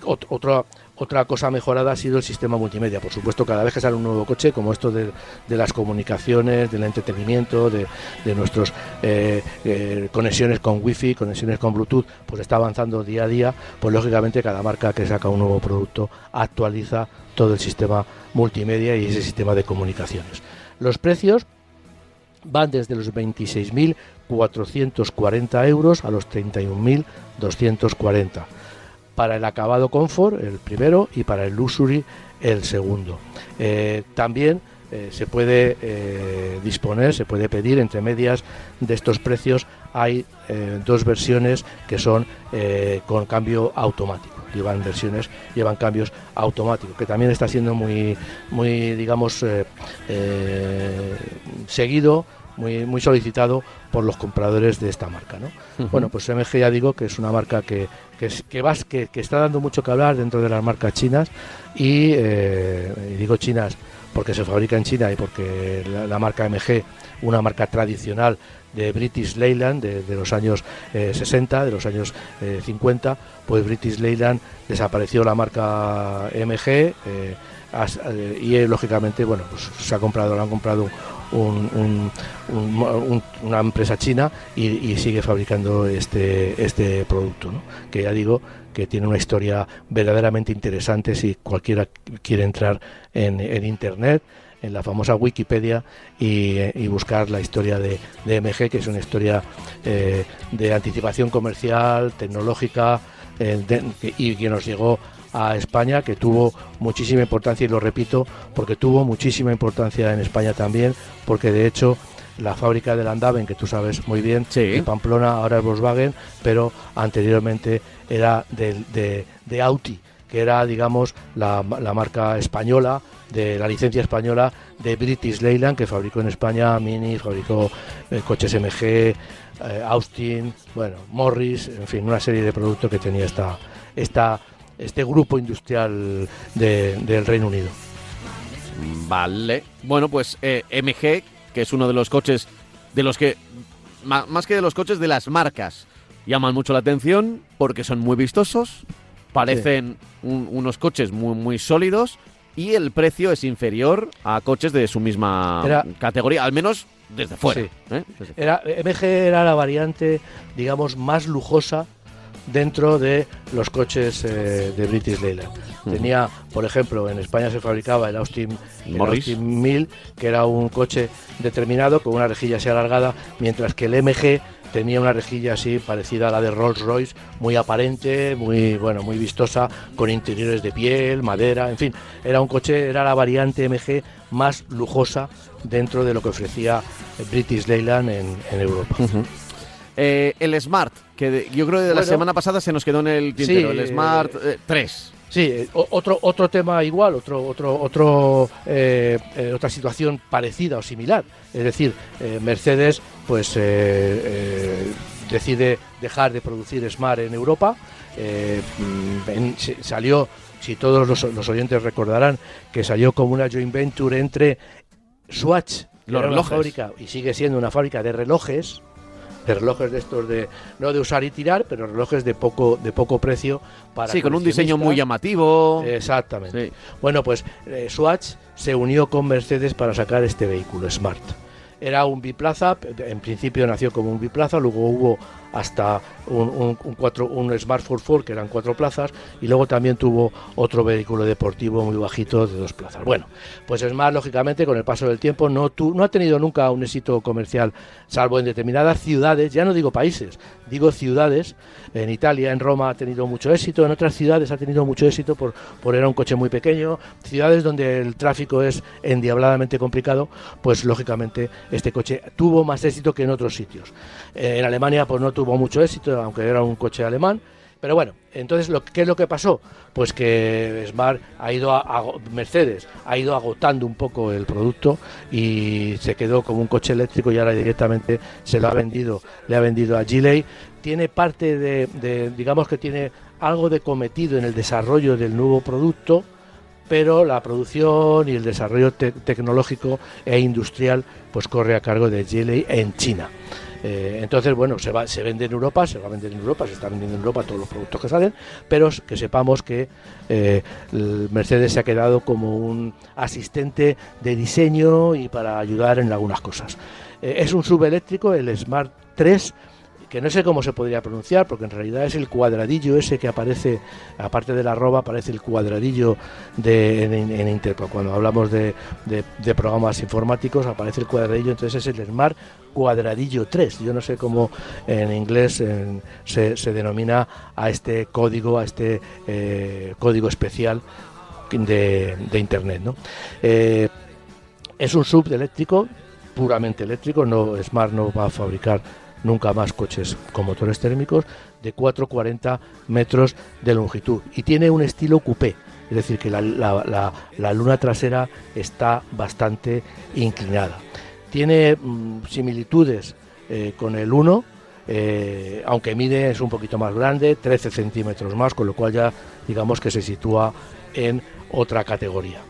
otra, cosa mejorada ha sido el sistema multimedia. Por supuesto, cada vez que sale un nuevo coche, como esto de, las comunicaciones, del entretenimiento, de, nuestras eh, conexiones con Wi-Fi, conexiones con Bluetooth, pues está avanzando día a día. Pues lógicamente cada marca que saca un nuevo producto actualiza todo el sistema multimedia y ese sistema de comunicaciones. Los precios van desde los 26.440 euros a los 31.240 para el acabado Comfort el primero y para el Luxury el segundo. Eh, también eh, se puede eh, disponer, se puede pedir entre medias de estos precios. Hay dos versiones que son con cambio automático. Llevan versiones, llevan cambios automáticos, que también está siendo muy, muy digamos, seguido muy, muy solicitado por los compradores de esta marca. ¿no? Bueno, pues MG ya digo que es una marca que, que, que, que, está dando mucho que hablar dentro de las marcas chinas eh, y, digo chinas porque se fabrica en China y porque la, marca MG, una marca tradicional de British Leyland de, los años 60, eh, de los años 50, eh, pues British Leyland desapareció la marca MG y lógicamente bueno pues se ha comprado, lo han comprado una empresa china y, sigue fabricando este, este producto, que ya digo que tiene una historia verdaderamente interesante si cualquiera quiere entrar en, Internet en la famosa Wikipedia y, buscar la historia de, MG, que es una historia eh, de anticipación comercial, tecnológica, eh, y que nos llegó a España, que tuvo muchísima importancia, y lo repito, porque tuvo muchísima importancia en España también, porque de hecho la fábrica de Landaven, que tú sabes muy bien, en Pamplona, ahora es Volkswagen, pero anteriormente era de, de, Audi, que era, digamos, la, marca española, de la licencia española de British Leyland, que fabricó en España Mini, fabricó eh, coches MG, eh, Austin, bueno, Morris, en fin, una serie de productos que tenía esta, esta este grupo industrial del Reino Unido. Vale. Bueno, pues eh, MG, que es uno de los coches de los que, más que de los coches, de las marcas, llaman mucho la atención porque son muy vistosos, parecen unos coches muy, muy sólidos y el precio es inferior a coches de su misma categoría, al menos desde fuera. ¿eh? Era, MG era la variante, digamos, más lujosa dentro de los coches eh, de British Leyland. Tenía, por ejemplo, en España se fabricaba el Austin, el Austin 1000, que era un coche determinado con una rejilla así alargada, mientras que el MG tenía una rejilla así parecida a la de Rolls Royce, muy aparente, muy bueno, muy vistosa, con interiores de piel, madera, en fin, era un coche, era la variante MG más lujosa dentro de lo que ofrecía British Leyland en, Europa. Eh, el Smart, que yo creo que de la semana pasada se nos quedó en el tintero, el Smart 3. Eh, sí, eh, otro, otro tema igual, otro, otro, otro, otra situación parecida o similar. Es decir, Mercedes pues decide dejar de producir Smart en Europa. salió, si todos los, oyentes recordarán, que salió como una joint venture entre Swatch, los relojes. fábrica, y sigue siendo una fábrica de relojes, de relojes de estos de no de usar y tirar, pero relojes de poco de poco precio para Sí, con un diseño muy llamativo. Exactamente. Bueno, pues eh, Swatch se unió con Mercedes para sacar este vehículo Smart. era un biplaza, en principio nació como un biplaza, luego hubo hasta un, un, un, cuatro, un Smart 4 que eran cuatro plazas, y luego también tuvo otro vehículo deportivo muy bajito de dos plazas. Bueno, pues Smart, lógicamente, con el paso del tiempo, no, tu, no ha tenido nunca un éxito comercial, salvo en determinadas ciudades, ya no digo países, digo ciudades. En Italia, en Roma ha tenido mucho éxito, en otras ciudades ha tenido mucho éxito por, por era un coche muy pequeño, ciudades donde el tráfico es endiabladamente complicado, pues lógicamente este coche tuvo más éxito que en otros sitios. Eh, en Alemania pues no tuvo mucho éxito, aunque era un coche alemán, pero bueno, entonces, lo, ¿qué es lo que pasó? Pues que Smart ha ido a, Mercedes ha ido agotando un poco el producto y se quedó como un coche eléctrico y ahora directamente se lo ha vendido, le ha vendido a Gilei. Tiene parte de, digamos que tiene algo de cometido en el desarrollo del nuevo producto, pero la producción y el desarrollo te tecnológico e industrial pues corre a cargo de Gilei en China. Eh, entonces, bueno, se, va, se vende en Europa, se va a vender en Europa, se está vendiendo en Europa todos los productos que salen, pero que sepamos que eh, Mercedes se ha quedado como un asistente de diseño y para ayudar en algunas cosas. Eh, es un subeléctrico, el Smart 3, que no sé cómo se podría pronunciar, porque en realidad es el cuadradillo ese que aparece, aparte de la arroba, aparece el cuadradillo de, en, en Interpol. Cuando hablamos de, de, programas informáticos, aparece el cuadradillo, entonces es el Smart Cuadradillo 3. Yo no sé cómo en inglés se, se, denomina a este código, a este eh, código especial de, de Internet. ¿no? Eh, es un sub eléctrico, puramente eléctrico, no Smart no va a fabricar nunca más coches con motores térmicos de 4,40 metros de longitud y tiene un estilo coupé, es decir, que la, la, la, la luna trasera está bastante inclinada. Tiene mmm, similitudes eh, con el 1, eh, aunque mide es un poquito más grande, 13 centímetros más, con lo cual ya digamos que se sitúa en otra categoría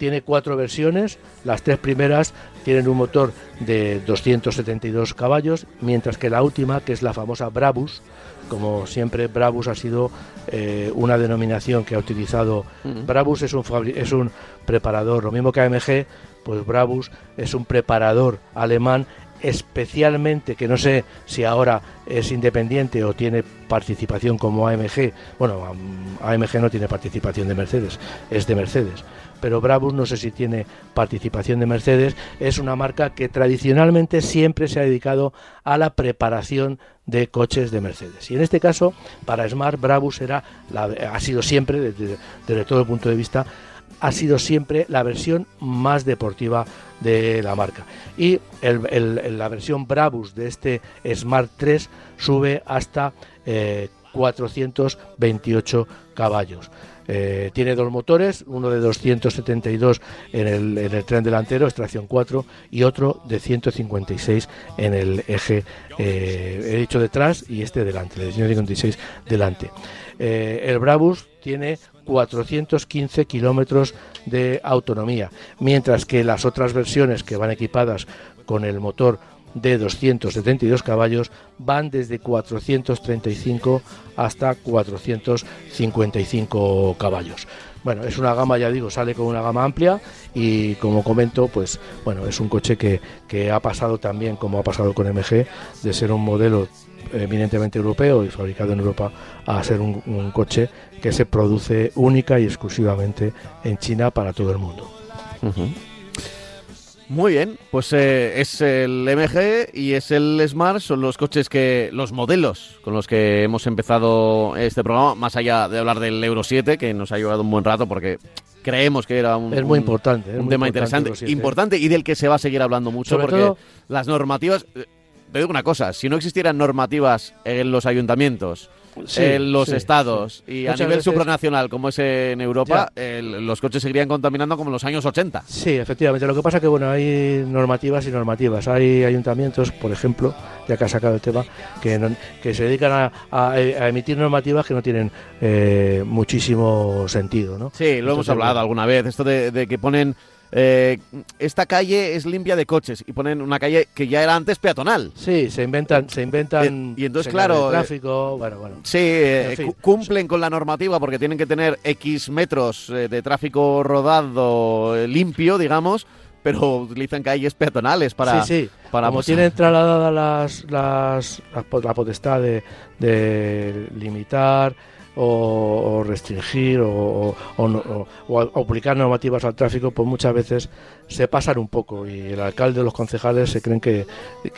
tiene cuatro versiones, las tres primeras tienen un motor de 272 caballos, mientras que la última, que es la famosa Brabus, como siempre Brabus ha sido eh, una denominación que ha utilizado, uh -huh. Brabus es un, es un preparador, lo mismo que AMG, pues Brabus es un preparador alemán especialmente que no sé si ahora es independiente o tiene participación como AMG. Bueno, AMG no tiene participación de Mercedes, es de Mercedes. Pero Brabus no sé si tiene participación de Mercedes. Es una marca que tradicionalmente siempre se ha dedicado a la preparación de coches de Mercedes. Y en este caso, para Smart, Brabus era la, ha sido siempre, desde, desde todo el punto de vista, ha sido siempre la versión más deportiva de la marca. Y el, la versión Brabus de este Smart 3 sube hasta eh, 428 caballos. Eh, tiene dos motores, uno de 272 en el, en el, tren delantero, extracción 4, y otro de 156 en el eje, eh, he dicho detrás y este delante, de 156 delante. Eh, el Brabus tiene 415 kilómetros de autonomía, mientras que las otras versiones que van equipadas con el motor de 272 caballos van desde 435 hasta 455 caballos. Bueno, es una gama, ya digo, sale con una gama amplia y como comento, pues bueno, es un coche que, que ha pasado también, como ha pasado con MG, de ser un modelo eminentemente europeo y fabricado en Europa a ser un, un coche que se produce única y exclusivamente en China para todo el mundo. Uh -huh. Muy bien, pues eh, es el MG y es el Smart, son los coches que, los modelos con los que hemos empezado este programa, más allá de hablar del Euro 7, que nos ha llevado un buen rato porque creemos que era un, es muy importante, un, un muy tema importante interesante, importante y del que se va a seguir hablando mucho Sobre porque todo, las normativas, eh, te digo una cosa, si no existieran normativas en los ayuntamientos, Sí, en los sí, estados sí. y Muchas a nivel veces... supranacional como es en Europa, el, los coches seguirían contaminando como en los años 80. Sí, efectivamente. Lo que pasa es que bueno, hay normativas y normativas. Hay ayuntamientos, por ejemplo, ya que ha sacado el tema, que, no, que se dedican a, a, a, emitir normativas que no tienen eh, muchísimo sentido. ¿no? Sí, lo Entonces, hemos hablado alguna vez, esto de, de que ponen eh, esta calle es limpia de coches y ponen una calle que ya era antes peatonal. Sí, se inventan, se inventan y, y entonces claro, de tráfico, bueno, bueno. Sí, eh, fin, cumplen con la normativa porque tienen que tener X metros eh, de tráfico rodado eh, limpio, digamos, pero utilizan calles peatonales para... Sí, sí. para Como pues, tienen trasladada las, las, la potestad de, de limitar o, restringir o- o aplicar normativas al tráfico, pues muchas veces se pasan un poco y el alcalde o los concejales se creen que,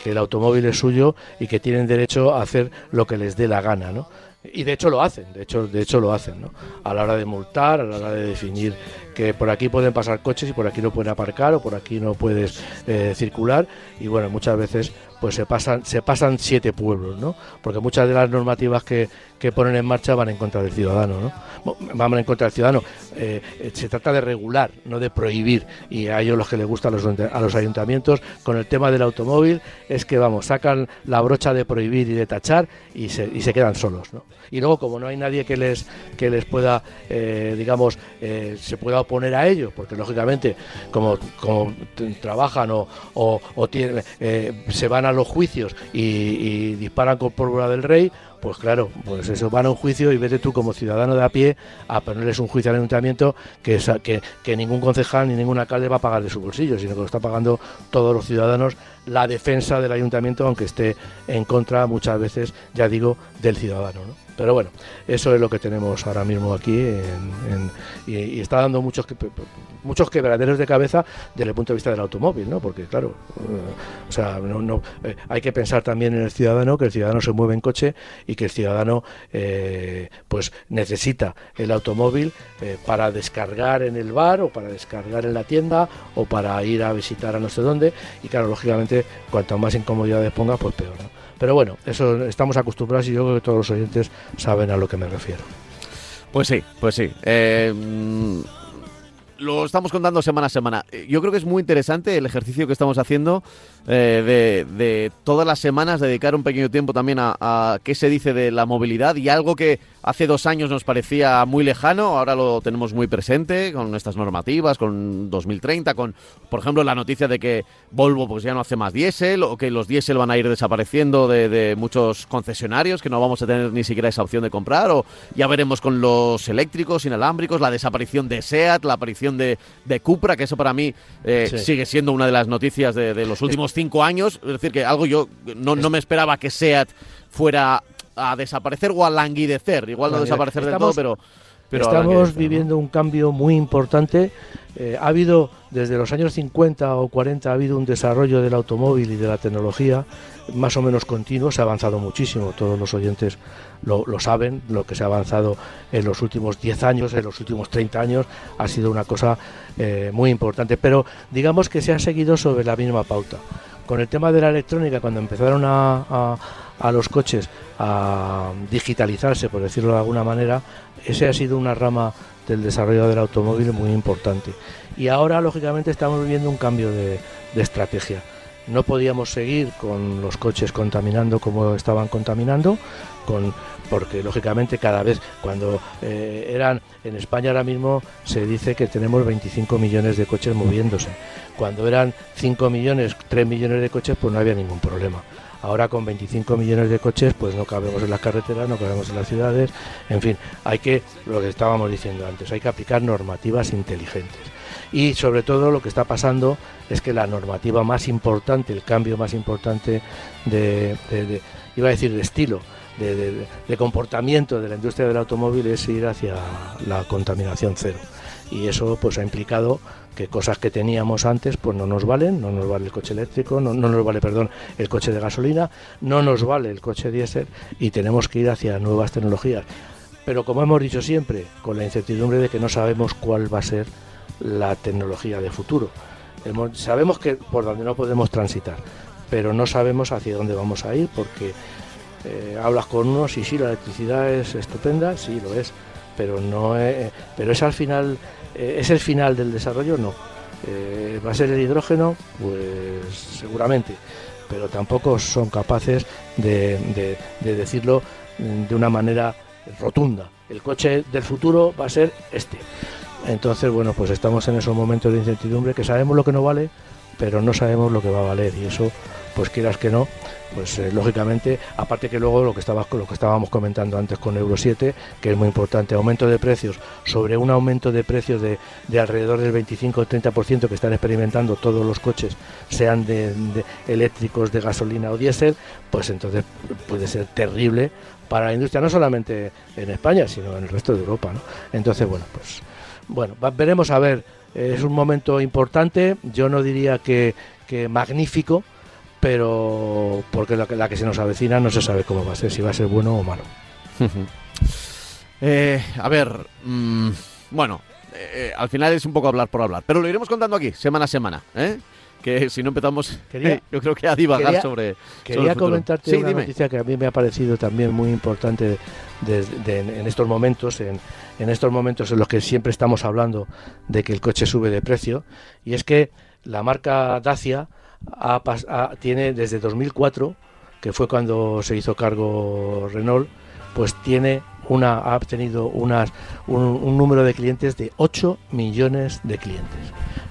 que el automóvil es suyo y que tienen derecho a hacer lo que les dé la gana, ¿no? Y de hecho lo hacen, de hecho, de hecho lo hacen, ¿no? A la hora de multar, a la hora de definir que por aquí pueden pasar coches y por aquí no pueden aparcar o por aquí no puedes eh, circular y bueno, muchas veces pues se pasan se pasan siete pueblos, ¿no? Porque muchas de las normativas que, que ponen en marcha van en contra del ciudadano, ¿no? Van en contra del ciudadano. Eh, se trata de regular, no de prohibir. Y a ellos los que les gusta a los, ayuntamientos con el tema del automóvil es que, vamos, sacan la brocha de prohibir y de tachar y se, y se quedan solos, ¿no? Y luego, como no hay nadie que les, que les pueda, eh, digamos, se pueda oponer a ellos, porque lógicamente, como, como trabajan o, tienen, eh, se van a los juicios y, disparan con pólvora del rey, pues claro, pues eso van a un juicio y vete tú como ciudadano de a pie a ponerles un juicio al ayuntamiento que, ningún concejal ni ningún alcalde va a pagar de su bolsillo, sino que lo está pagando todos los ciudadanos la defensa del ayuntamiento, aunque esté en contra muchas veces, ya digo, del ciudadano. ¿no? Pero bueno, eso es lo que tenemos ahora mismo aquí en- y, está dando muchos muchos quebraderos de cabeza desde el punto de vista del automóvil, ¿no? Porque claro, eh, o sea, no, no, eh, hay que pensar también en el ciudadano, que el ciudadano se mueve en coche y que el ciudadano eh, pues necesita el automóvil eh, para descargar en el bar o para descargar en la tienda o para ir a visitar a no sé dónde y claro, lógicamente cuanto más incomodidades ponga, pues peor. Pero bueno, eso estamos acostumbrados y yo creo que todos los oyentes saben a lo que me refiero. Pues sí, pues sí. Eh, mm, lo estamos contando semana a semana. Yo creo que es muy interesante el ejercicio que estamos haciendo eh, de, de todas las semanas dedicar un pequeño tiempo también a qué se dice de la movilidad y algo que hace dos años nos parecía muy lejano, ahora lo tenemos muy presente con estas normativas, con 2030, con, por ejemplo, la noticia de que Volvo pues ya no hace más diésel o que los diésel van a ir desapareciendo de, de muchos concesionarios, que no vamos a tener ni siquiera esa opción de comprar, o ya veremos con los eléctricos, inalámbricos, la desaparición de SEAT, la aparición de, de Cupra, que eso para mí eh, Sí. sigue siendo una de las noticias de, de los últimos cinco años, es decir, que algo yo no, no me esperaba que SEAT fuera a desaparecer o a languidecer, igual no desaparecer del estamos- todo, pero... Estamos viviendo un cambio muy importante. Eh, ha habido, desde los años 50 o 40, ha habido un desarrollo del automóvil y de la tecnología más o menos continuo. Se ha avanzado muchísimo, todos los oyentes lo, saben. Lo que se ha avanzado en los últimos 10 años, en los últimos 30 años, ha sido una cosa eh, muy importante. Pero digamos que se ha seguido sobre la misma pauta. Con el tema de la electrónica, cuando empezaron a, a- a los coches a digitalizarse, por decirlo de alguna manera, ese ha sido una rama del desarrollo del automóvil muy importante. Y ahora, lógicamente, estamos viviendo un cambio de, de estrategia. No podíamos seguir con los coches contaminando como estaban contaminando, con, porque lógicamente cada vez cuando eh, eran en España ahora mismo se dice que tenemos 25 millones de coches moviéndose. Cuando eran 5 millones, 3 millones de coches, pues no había ningún problema. Ahora con 25 millones de coches, pues no cabemos en las carreteras, no cabemos en las ciudades. En fin, hay que, lo que estábamos diciendo antes, hay que aplicar normativas inteligentes. Y sobre todo lo que está pasando es que la normativa más importante, el cambio más importante de, iba a decir, de estilo, de, comportamiento de la industria del automóvil es ir hacia la contaminación cero. Y eso pues ha implicado que cosas que teníamos antes pues no nos valen, no nos vale el coche eléctrico, no, no nos vale, perdón, el coche de gasolina, no nos vale el coche diésel y tenemos que ir hacia nuevas tecnologías. Pero como hemos dicho siempre, con la incertidumbre de que no sabemos cuál va a ser la tecnología de futuro. Sabemos que por donde no podemos transitar, pero no sabemos hacia dónde vamos a ir porque eh, hablas con unos y sí, la electricidad es estupenda, sí lo es, pero no es, pero es al final, eh, es el final del desarrollo, no. Eh, ¿Va a ser el hidrógeno? Pues seguramente, pero tampoco son capaces de, de- de decirlo de una manera rotunda. El coche del futuro va a ser este. Entonces, bueno, pues estamos en esos momentos de incertidumbre que sabemos lo que no vale, pero no sabemos lo que va a valer y eso pues quieras que no, pues eh, lógicamente, aparte que luego lo que, estaba, lo que estábamos comentando antes con Euro 7, que es muy importante, aumento de precios, sobre un aumento de precios de, de alrededor del 25 o 30% que están experimentando todos los coches, sean de, eléctricos, de gasolina o diésel, pues entonces puede ser terrible para la industria, no solamente en España, sino en el resto de Europa. ¿no? Entonces, bueno, pues bueno, veremos a ver, es un momento importante, yo no diría que, que magnífico, pero porque la, la, que se nos avecina no se sabe cómo va a ser, si va a ser bueno o malo. eh, a ver, mmm, bueno, eh, al final es un poco hablar por hablar, pero lo iremos contando aquí, semana a semana, ¿eh? que si no empezamos, quería, yo creo que a divagar quería, sobre. Quería sobre comentarte sí, una dime. noticia que a mí me ha parecido también muy importante de, de, en estos momentos, en, en, estos momentos en los que siempre estamos hablando de que el coche sube de precio, y es que la marca Dacia ha, ha, tiene desde 2004, que fue cuando se hizo cargo Renault, pues tiene una, ha tenido unas, un, un número de clientes de 8 millones de clientes.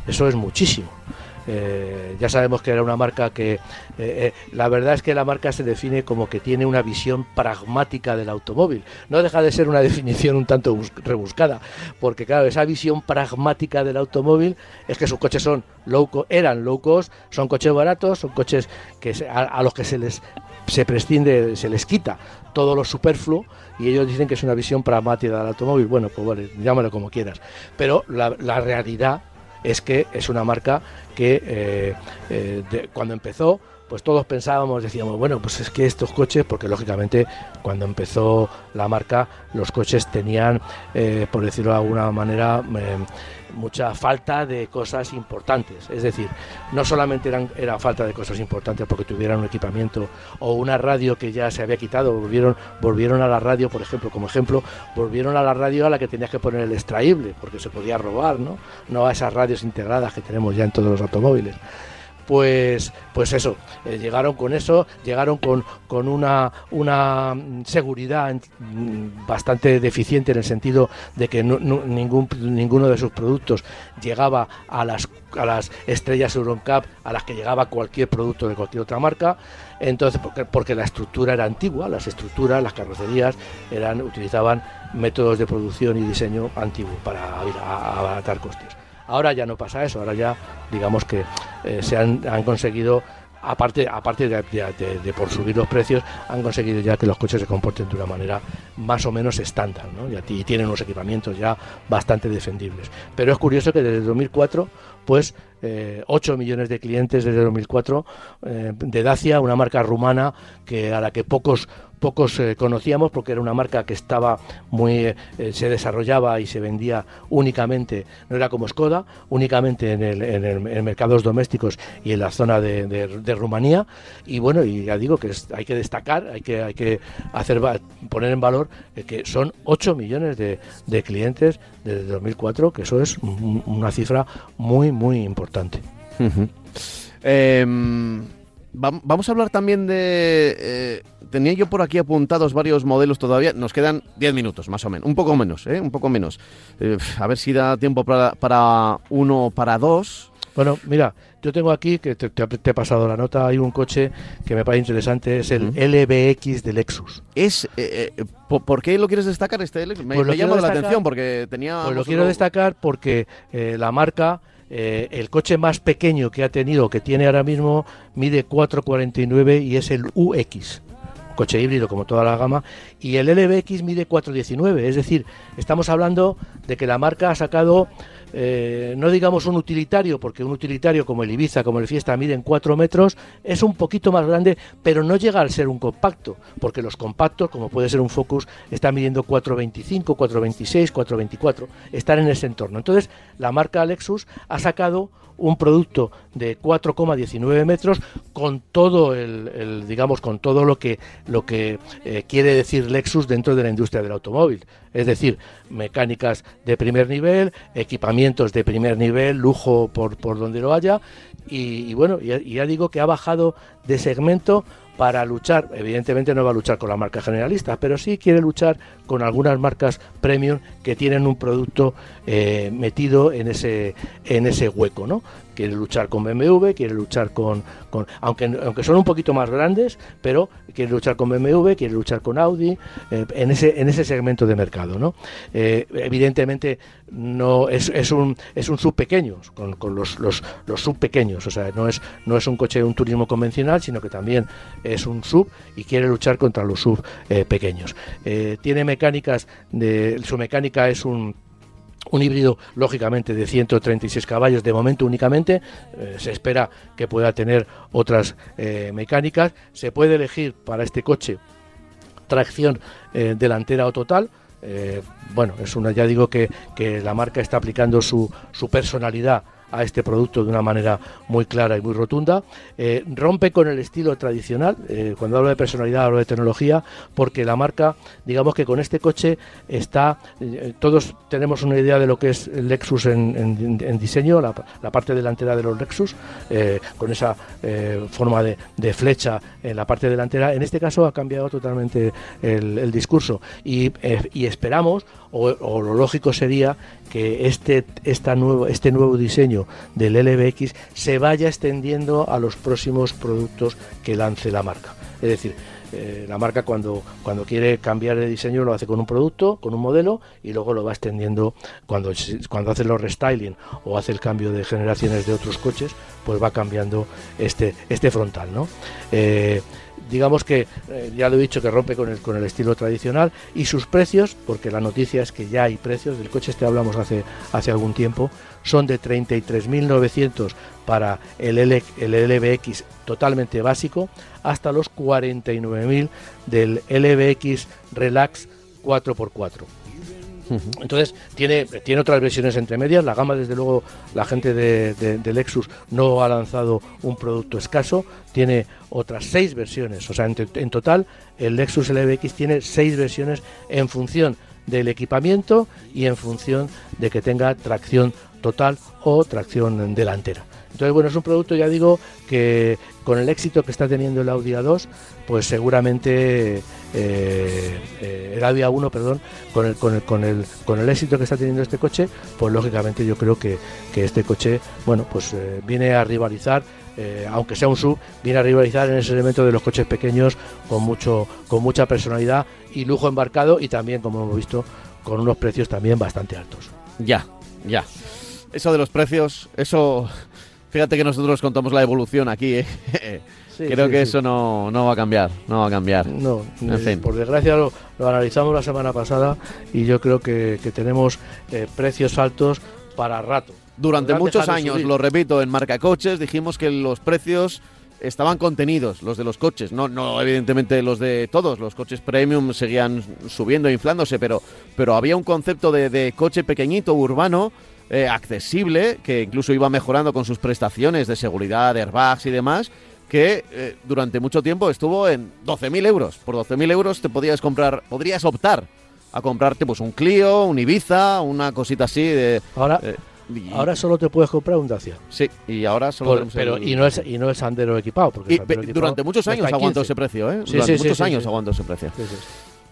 Eso es muchísimo. Eh, ya sabemos que era una marca que eh, eh, la verdad es que la marca se define como que tiene una visión pragmática del automóvil. No deja de ser una definición un tanto rebuscada, porque claro, esa visión pragmática del automóvil es que sus coches son low eran low cost, son coches baratos, son coches que se, a, los que se les se prescinde, se les quita todo lo superfluo y ellos dicen que es una visión pragmática del automóvil. Bueno, pues vale, llámalo como quieras. Pero la realidad es que es una marca que eh, eh, de, cuando empezó pues todos pensábamos, decíamos, bueno, pues es que estos coches, porque lógicamente cuando empezó la marca, los coches tenían, eh, por decirlo de alguna manera, eh, mucha falta de cosas importantes. Es decir, no solamente era falta de cosas importantes porque tuvieran un equipamiento o una radio que ya se había quitado, volvieron, volvieron a la radio, por ejemplo, como ejemplo, volvieron a la radio a la que tenías que poner el extraíble, porque se podía robar, ¿no? No a esas radios integradas que tenemos ya en todos los automóviles pues pues eso eh, llegaron con eso llegaron con, con una una seguridad bastante deficiente en el sentido de que ningún ninguno de sus productos llegaba a las a las estrellas Euroncap a las que llegaba cualquier producto de cualquier otra marca. Entonces porque, porque la estructura era antigua las estructuras las carrocerías eran utilizaban métodos de producción y diseño antiguos para abaratar costes Ahora ya no pasa eso, ahora ya digamos que eh, se han, han, conseguido, aparte, de, de, de, por subir los precios, han conseguido ya que los coches se comporten de una manera más o menos estándar ¿no? y, tienen unos equipamientos ya bastante defendibles. Pero es curioso que desde 2004 pues eh, 8 millones de clientes desde 2004 eh, de Dacia, una marca rumana que a la que pocos pocos eh, conocíamos porque era una marca que estaba muy eh, se desarrollaba y se vendía únicamente no era como Skoda únicamente en el, en el en mercados domésticos y en la zona de, de, Rumanía. Y bueno y ya digo que hay que destacar hay que hay que hacer poner en valor eh, que son 8 millones de, de clientes desde 2004 que eso es una cifra muy muy importante vamos a hablar también de. Eh, tenía yo por aquí apuntados varios modelos todavía. Nos quedan 10 minutos, más o menos. Un poco menos, ¿eh? Un poco menos. Eh, a ver si da tiempo para, para uno para dos. Bueno, mira, yo tengo aquí, que te, te, te, he pasado la nota, hay un coche que me parece interesante, es el. LBX de Lexus. Es, eh, eh, ¿Por qué lo quieres destacar este Lexus? Me, pues me llama la atención porque tenía... Pues lo quiero destacar porque eh, la marca... Eh, el coche más pequeño que ha tenido, que tiene ahora mismo, mide 4,49 y es el UX coche híbrido como toda la gama y el LBX mide 4,19 es decir, estamos hablando de que la marca ha sacado eh, no digamos un utilitario, porque un utilitario como el Ibiza, como el Fiesta, miden 4 metros, es un poquito más grande, pero no llega al ser un compacto, porque los compactos, como puede ser un Focus, están midiendo 4,25, 4,26, 4,24, están en ese entorno. Entonces, la marca Lexus ha sacado un producto de 4,19 metros con todo el, digamos con todo lo que lo que eh, quiere decir Lexus dentro de la industria del automóvil. Es decir mecánicas de primer nivel equipamientos de primer nivel lujo por, por donde lo haya. Y, y bueno ya, ya digo que ha bajado de segmento para luchar, evidentemente no va a luchar con la marca generalista, pero sí quiere luchar con algunas marcas premium que tienen un producto eh, metido en ese, en ese hueco, ¿no? Quiere luchar con BMW, quiere luchar con, con aunque, aunque son un poquito más grandes, pero quiere luchar con BMW, quiere luchar con Audi, eh, en, ese, en ese segmento de mercado. ¿no? Eh, evidentemente no es, es, un, es un sub pequeño, con, con los, los, los, sub pequeños, o sea, no es, no es un coche de un turismo convencional, sino que también es un sub y quiere luchar contra los sub eh, pequeños. tiene mecánicas, de, su mecánica es un un híbrido lógicamente de 136 caballos de momento únicamente eh, se espera que pueda tener otras eh, mecánicas. Se puede elegir para este coche tracción eh, delantera o total. Bueno es una ya digo que, que la marca está aplicando su, su personalidad a este producto de una manera muy clara y muy rotunda. Eh, rompe con el estilo tradicional, eh, cuando hablo de personalidad hablo de tecnología, porque la marca, digamos que con este coche está, eh, todos tenemos una idea de lo que es el Lexus en, diseño, la, parte delantera de los Lexus, con esa forma de, flecha en la parte delantera. En este caso ha cambiado totalmente el, discurso y, esperamos, o, lo lógico sería que este, esta nuevo, este nuevo diseño del LBX se vaya extendiendo a los próximos productos que lance la marca. Es decir, eh, la marca cuando, cuando quiere cambiar de diseño lo hace con un producto, con un modelo y luego lo va extendiendo cuando, cuando hace los restyling o hace el cambio de generaciones de otros coches, pues va cambiando este, este frontal. ¿no? Eh, digamos que eh, ya lo he dicho que rompe con el, con el estilo tradicional y sus precios, porque la noticia es que ya hay precios, del coche este hablamos hace, hace algún tiempo, son de 33.900 para el, L, el LBX totalmente básico hasta los 49.000 del LBX Relax 4x4. Entonces, tiene, tiene otras versiones entre medias. La gama, desde luego, la gente de, Lexus no ha lanzado un producto escaso. Tiene otras seis versiones. O sea, en, en total, el Lexus LBX tiene seis versiones en función del equipamiento y en función de que tenga tracción total o tracción delantera. Entonces, bueno, es un producto, ya digo, que con el éxito que está teniendo el Audi A2, pues seguramente eh, eh, el Audi A1, perdón, con el, con, el, con, el, con el éxito que está teniendo este coche, pues lógicamente yo creo que, este coche, bueno, pues eh, viene a rivalizar aunque sea un sub, viene a rivalizar en ese elemento de los coches pequeños con mucho, con mucha personalidad y lujo embarcado y también, como hemos visto, con unos precios también bastante altos. Ya, ya. Eso de los precios, eso Fíjate que nosotros contamos la evolución aquí. ¿eh? Creo que eso no, va a cambiar, no va a cambiar. No, por desgracia lo, analizamos la semana pasada y yo creo que, tenemos eh, precios altos para rato. Durante muchos años, lo repito, en marca coches dijimos que los precios estaban contenidos, los de los coches, no, no evidentemente los de todos, los coches premium seguían subiendo, inflándose, pero, pero había un concepto de, de coche pequeñito, urbano, eh, accesible, que incluso iba mejorando con sus prestaciones de seguridad, airbags y demás, que eh, durante mucho tiempo estuvo en 12.000 euros. Por 12.000 euros te podías comprar, podrías optar a comprarte pues un Clio, un Ibiza, una cosita así de... Ahora... Eh, ahora solo te puedes comprar un Dacia. Sí, y ahora solo pero y no es y no es Sandero equipado porque durante muchos años aguantó ese precio, ¿eh? durante muchos años aguantó ese precio.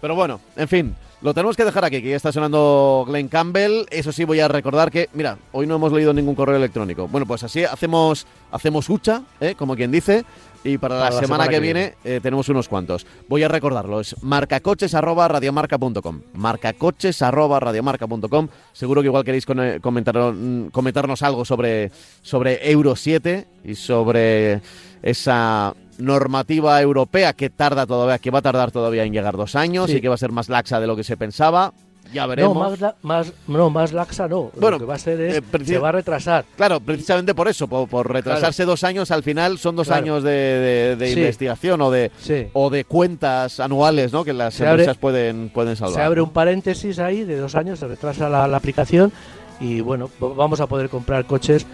Pero bueno, en fin, lo tenemos que dejar aquí, que ya está sonando Glenn Campbell. Eso sí, voy a recordar que, mira, hoy no hemos leído ningún correo electrónico. Bueno, pues así hacemos, hacemos hucha, ¿eh? como quien dice. Y para, la, semana, que, viene, eh, tenemos unos cuantos. Voy a recordarlo, es marcacoches.radiomarca.com. Marcacoches.radiomarca.com. Seguro que igual queréis comentar, mm, comentarnos algo sobre, sobre Euro 7 y sobre esa normativa europea que tarda todavía, que va a tardar todavía en llegar dos años y que va a ser más laxa de lo que se pensaba. Ya veremos. No, más, más, no, más laxa no. Bueno, lo que va a ser es, eh, se va a retrasar. Claro, precisamente por eso, por, retrasarse dos años, al final son dos años de, investigación o de, o de cuentas anuales ¿no? que las empresas pueden, pueden salvar. Se abre un paréntesis ahí de dos años, se retrasa la, la aplicación y bueno, vamos a poder comprar coches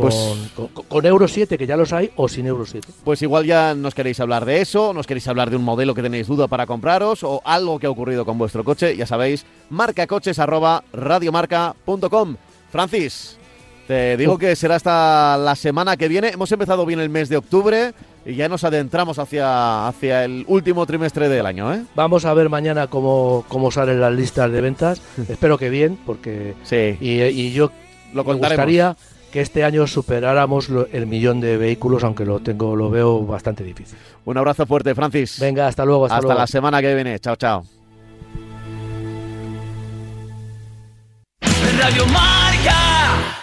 pues con, Euro 7, que ya los hay, o sin Euro 7. Pues igual ya nos queréis hablar de eso, nos queréis hablar de un modelo que tenéis duda para compraros, o algo que ha ocurrido con vuestro coche, ya sabéis, marcacoches.radiomarca.com. Francis, te digo que será hasta la semana que viene. Hemos empezado bien el mes de octubre y ya nos adentramos hacia, hacia el último trimestre del año. ¿eh? Vamos a ver mañana cómo, cómo salen las listas de ventas. Espero que bien, porque. Sí. Y, yo lo me gustaría que este año superáramos el millón de vehículos, aunque lo tengo, lo veo bastante difícil. Un abrazo fuerte, Francis. Venga, hasta luego, hasta, Hasta luego. la semana que viene. Chao, chao. Radio Marca.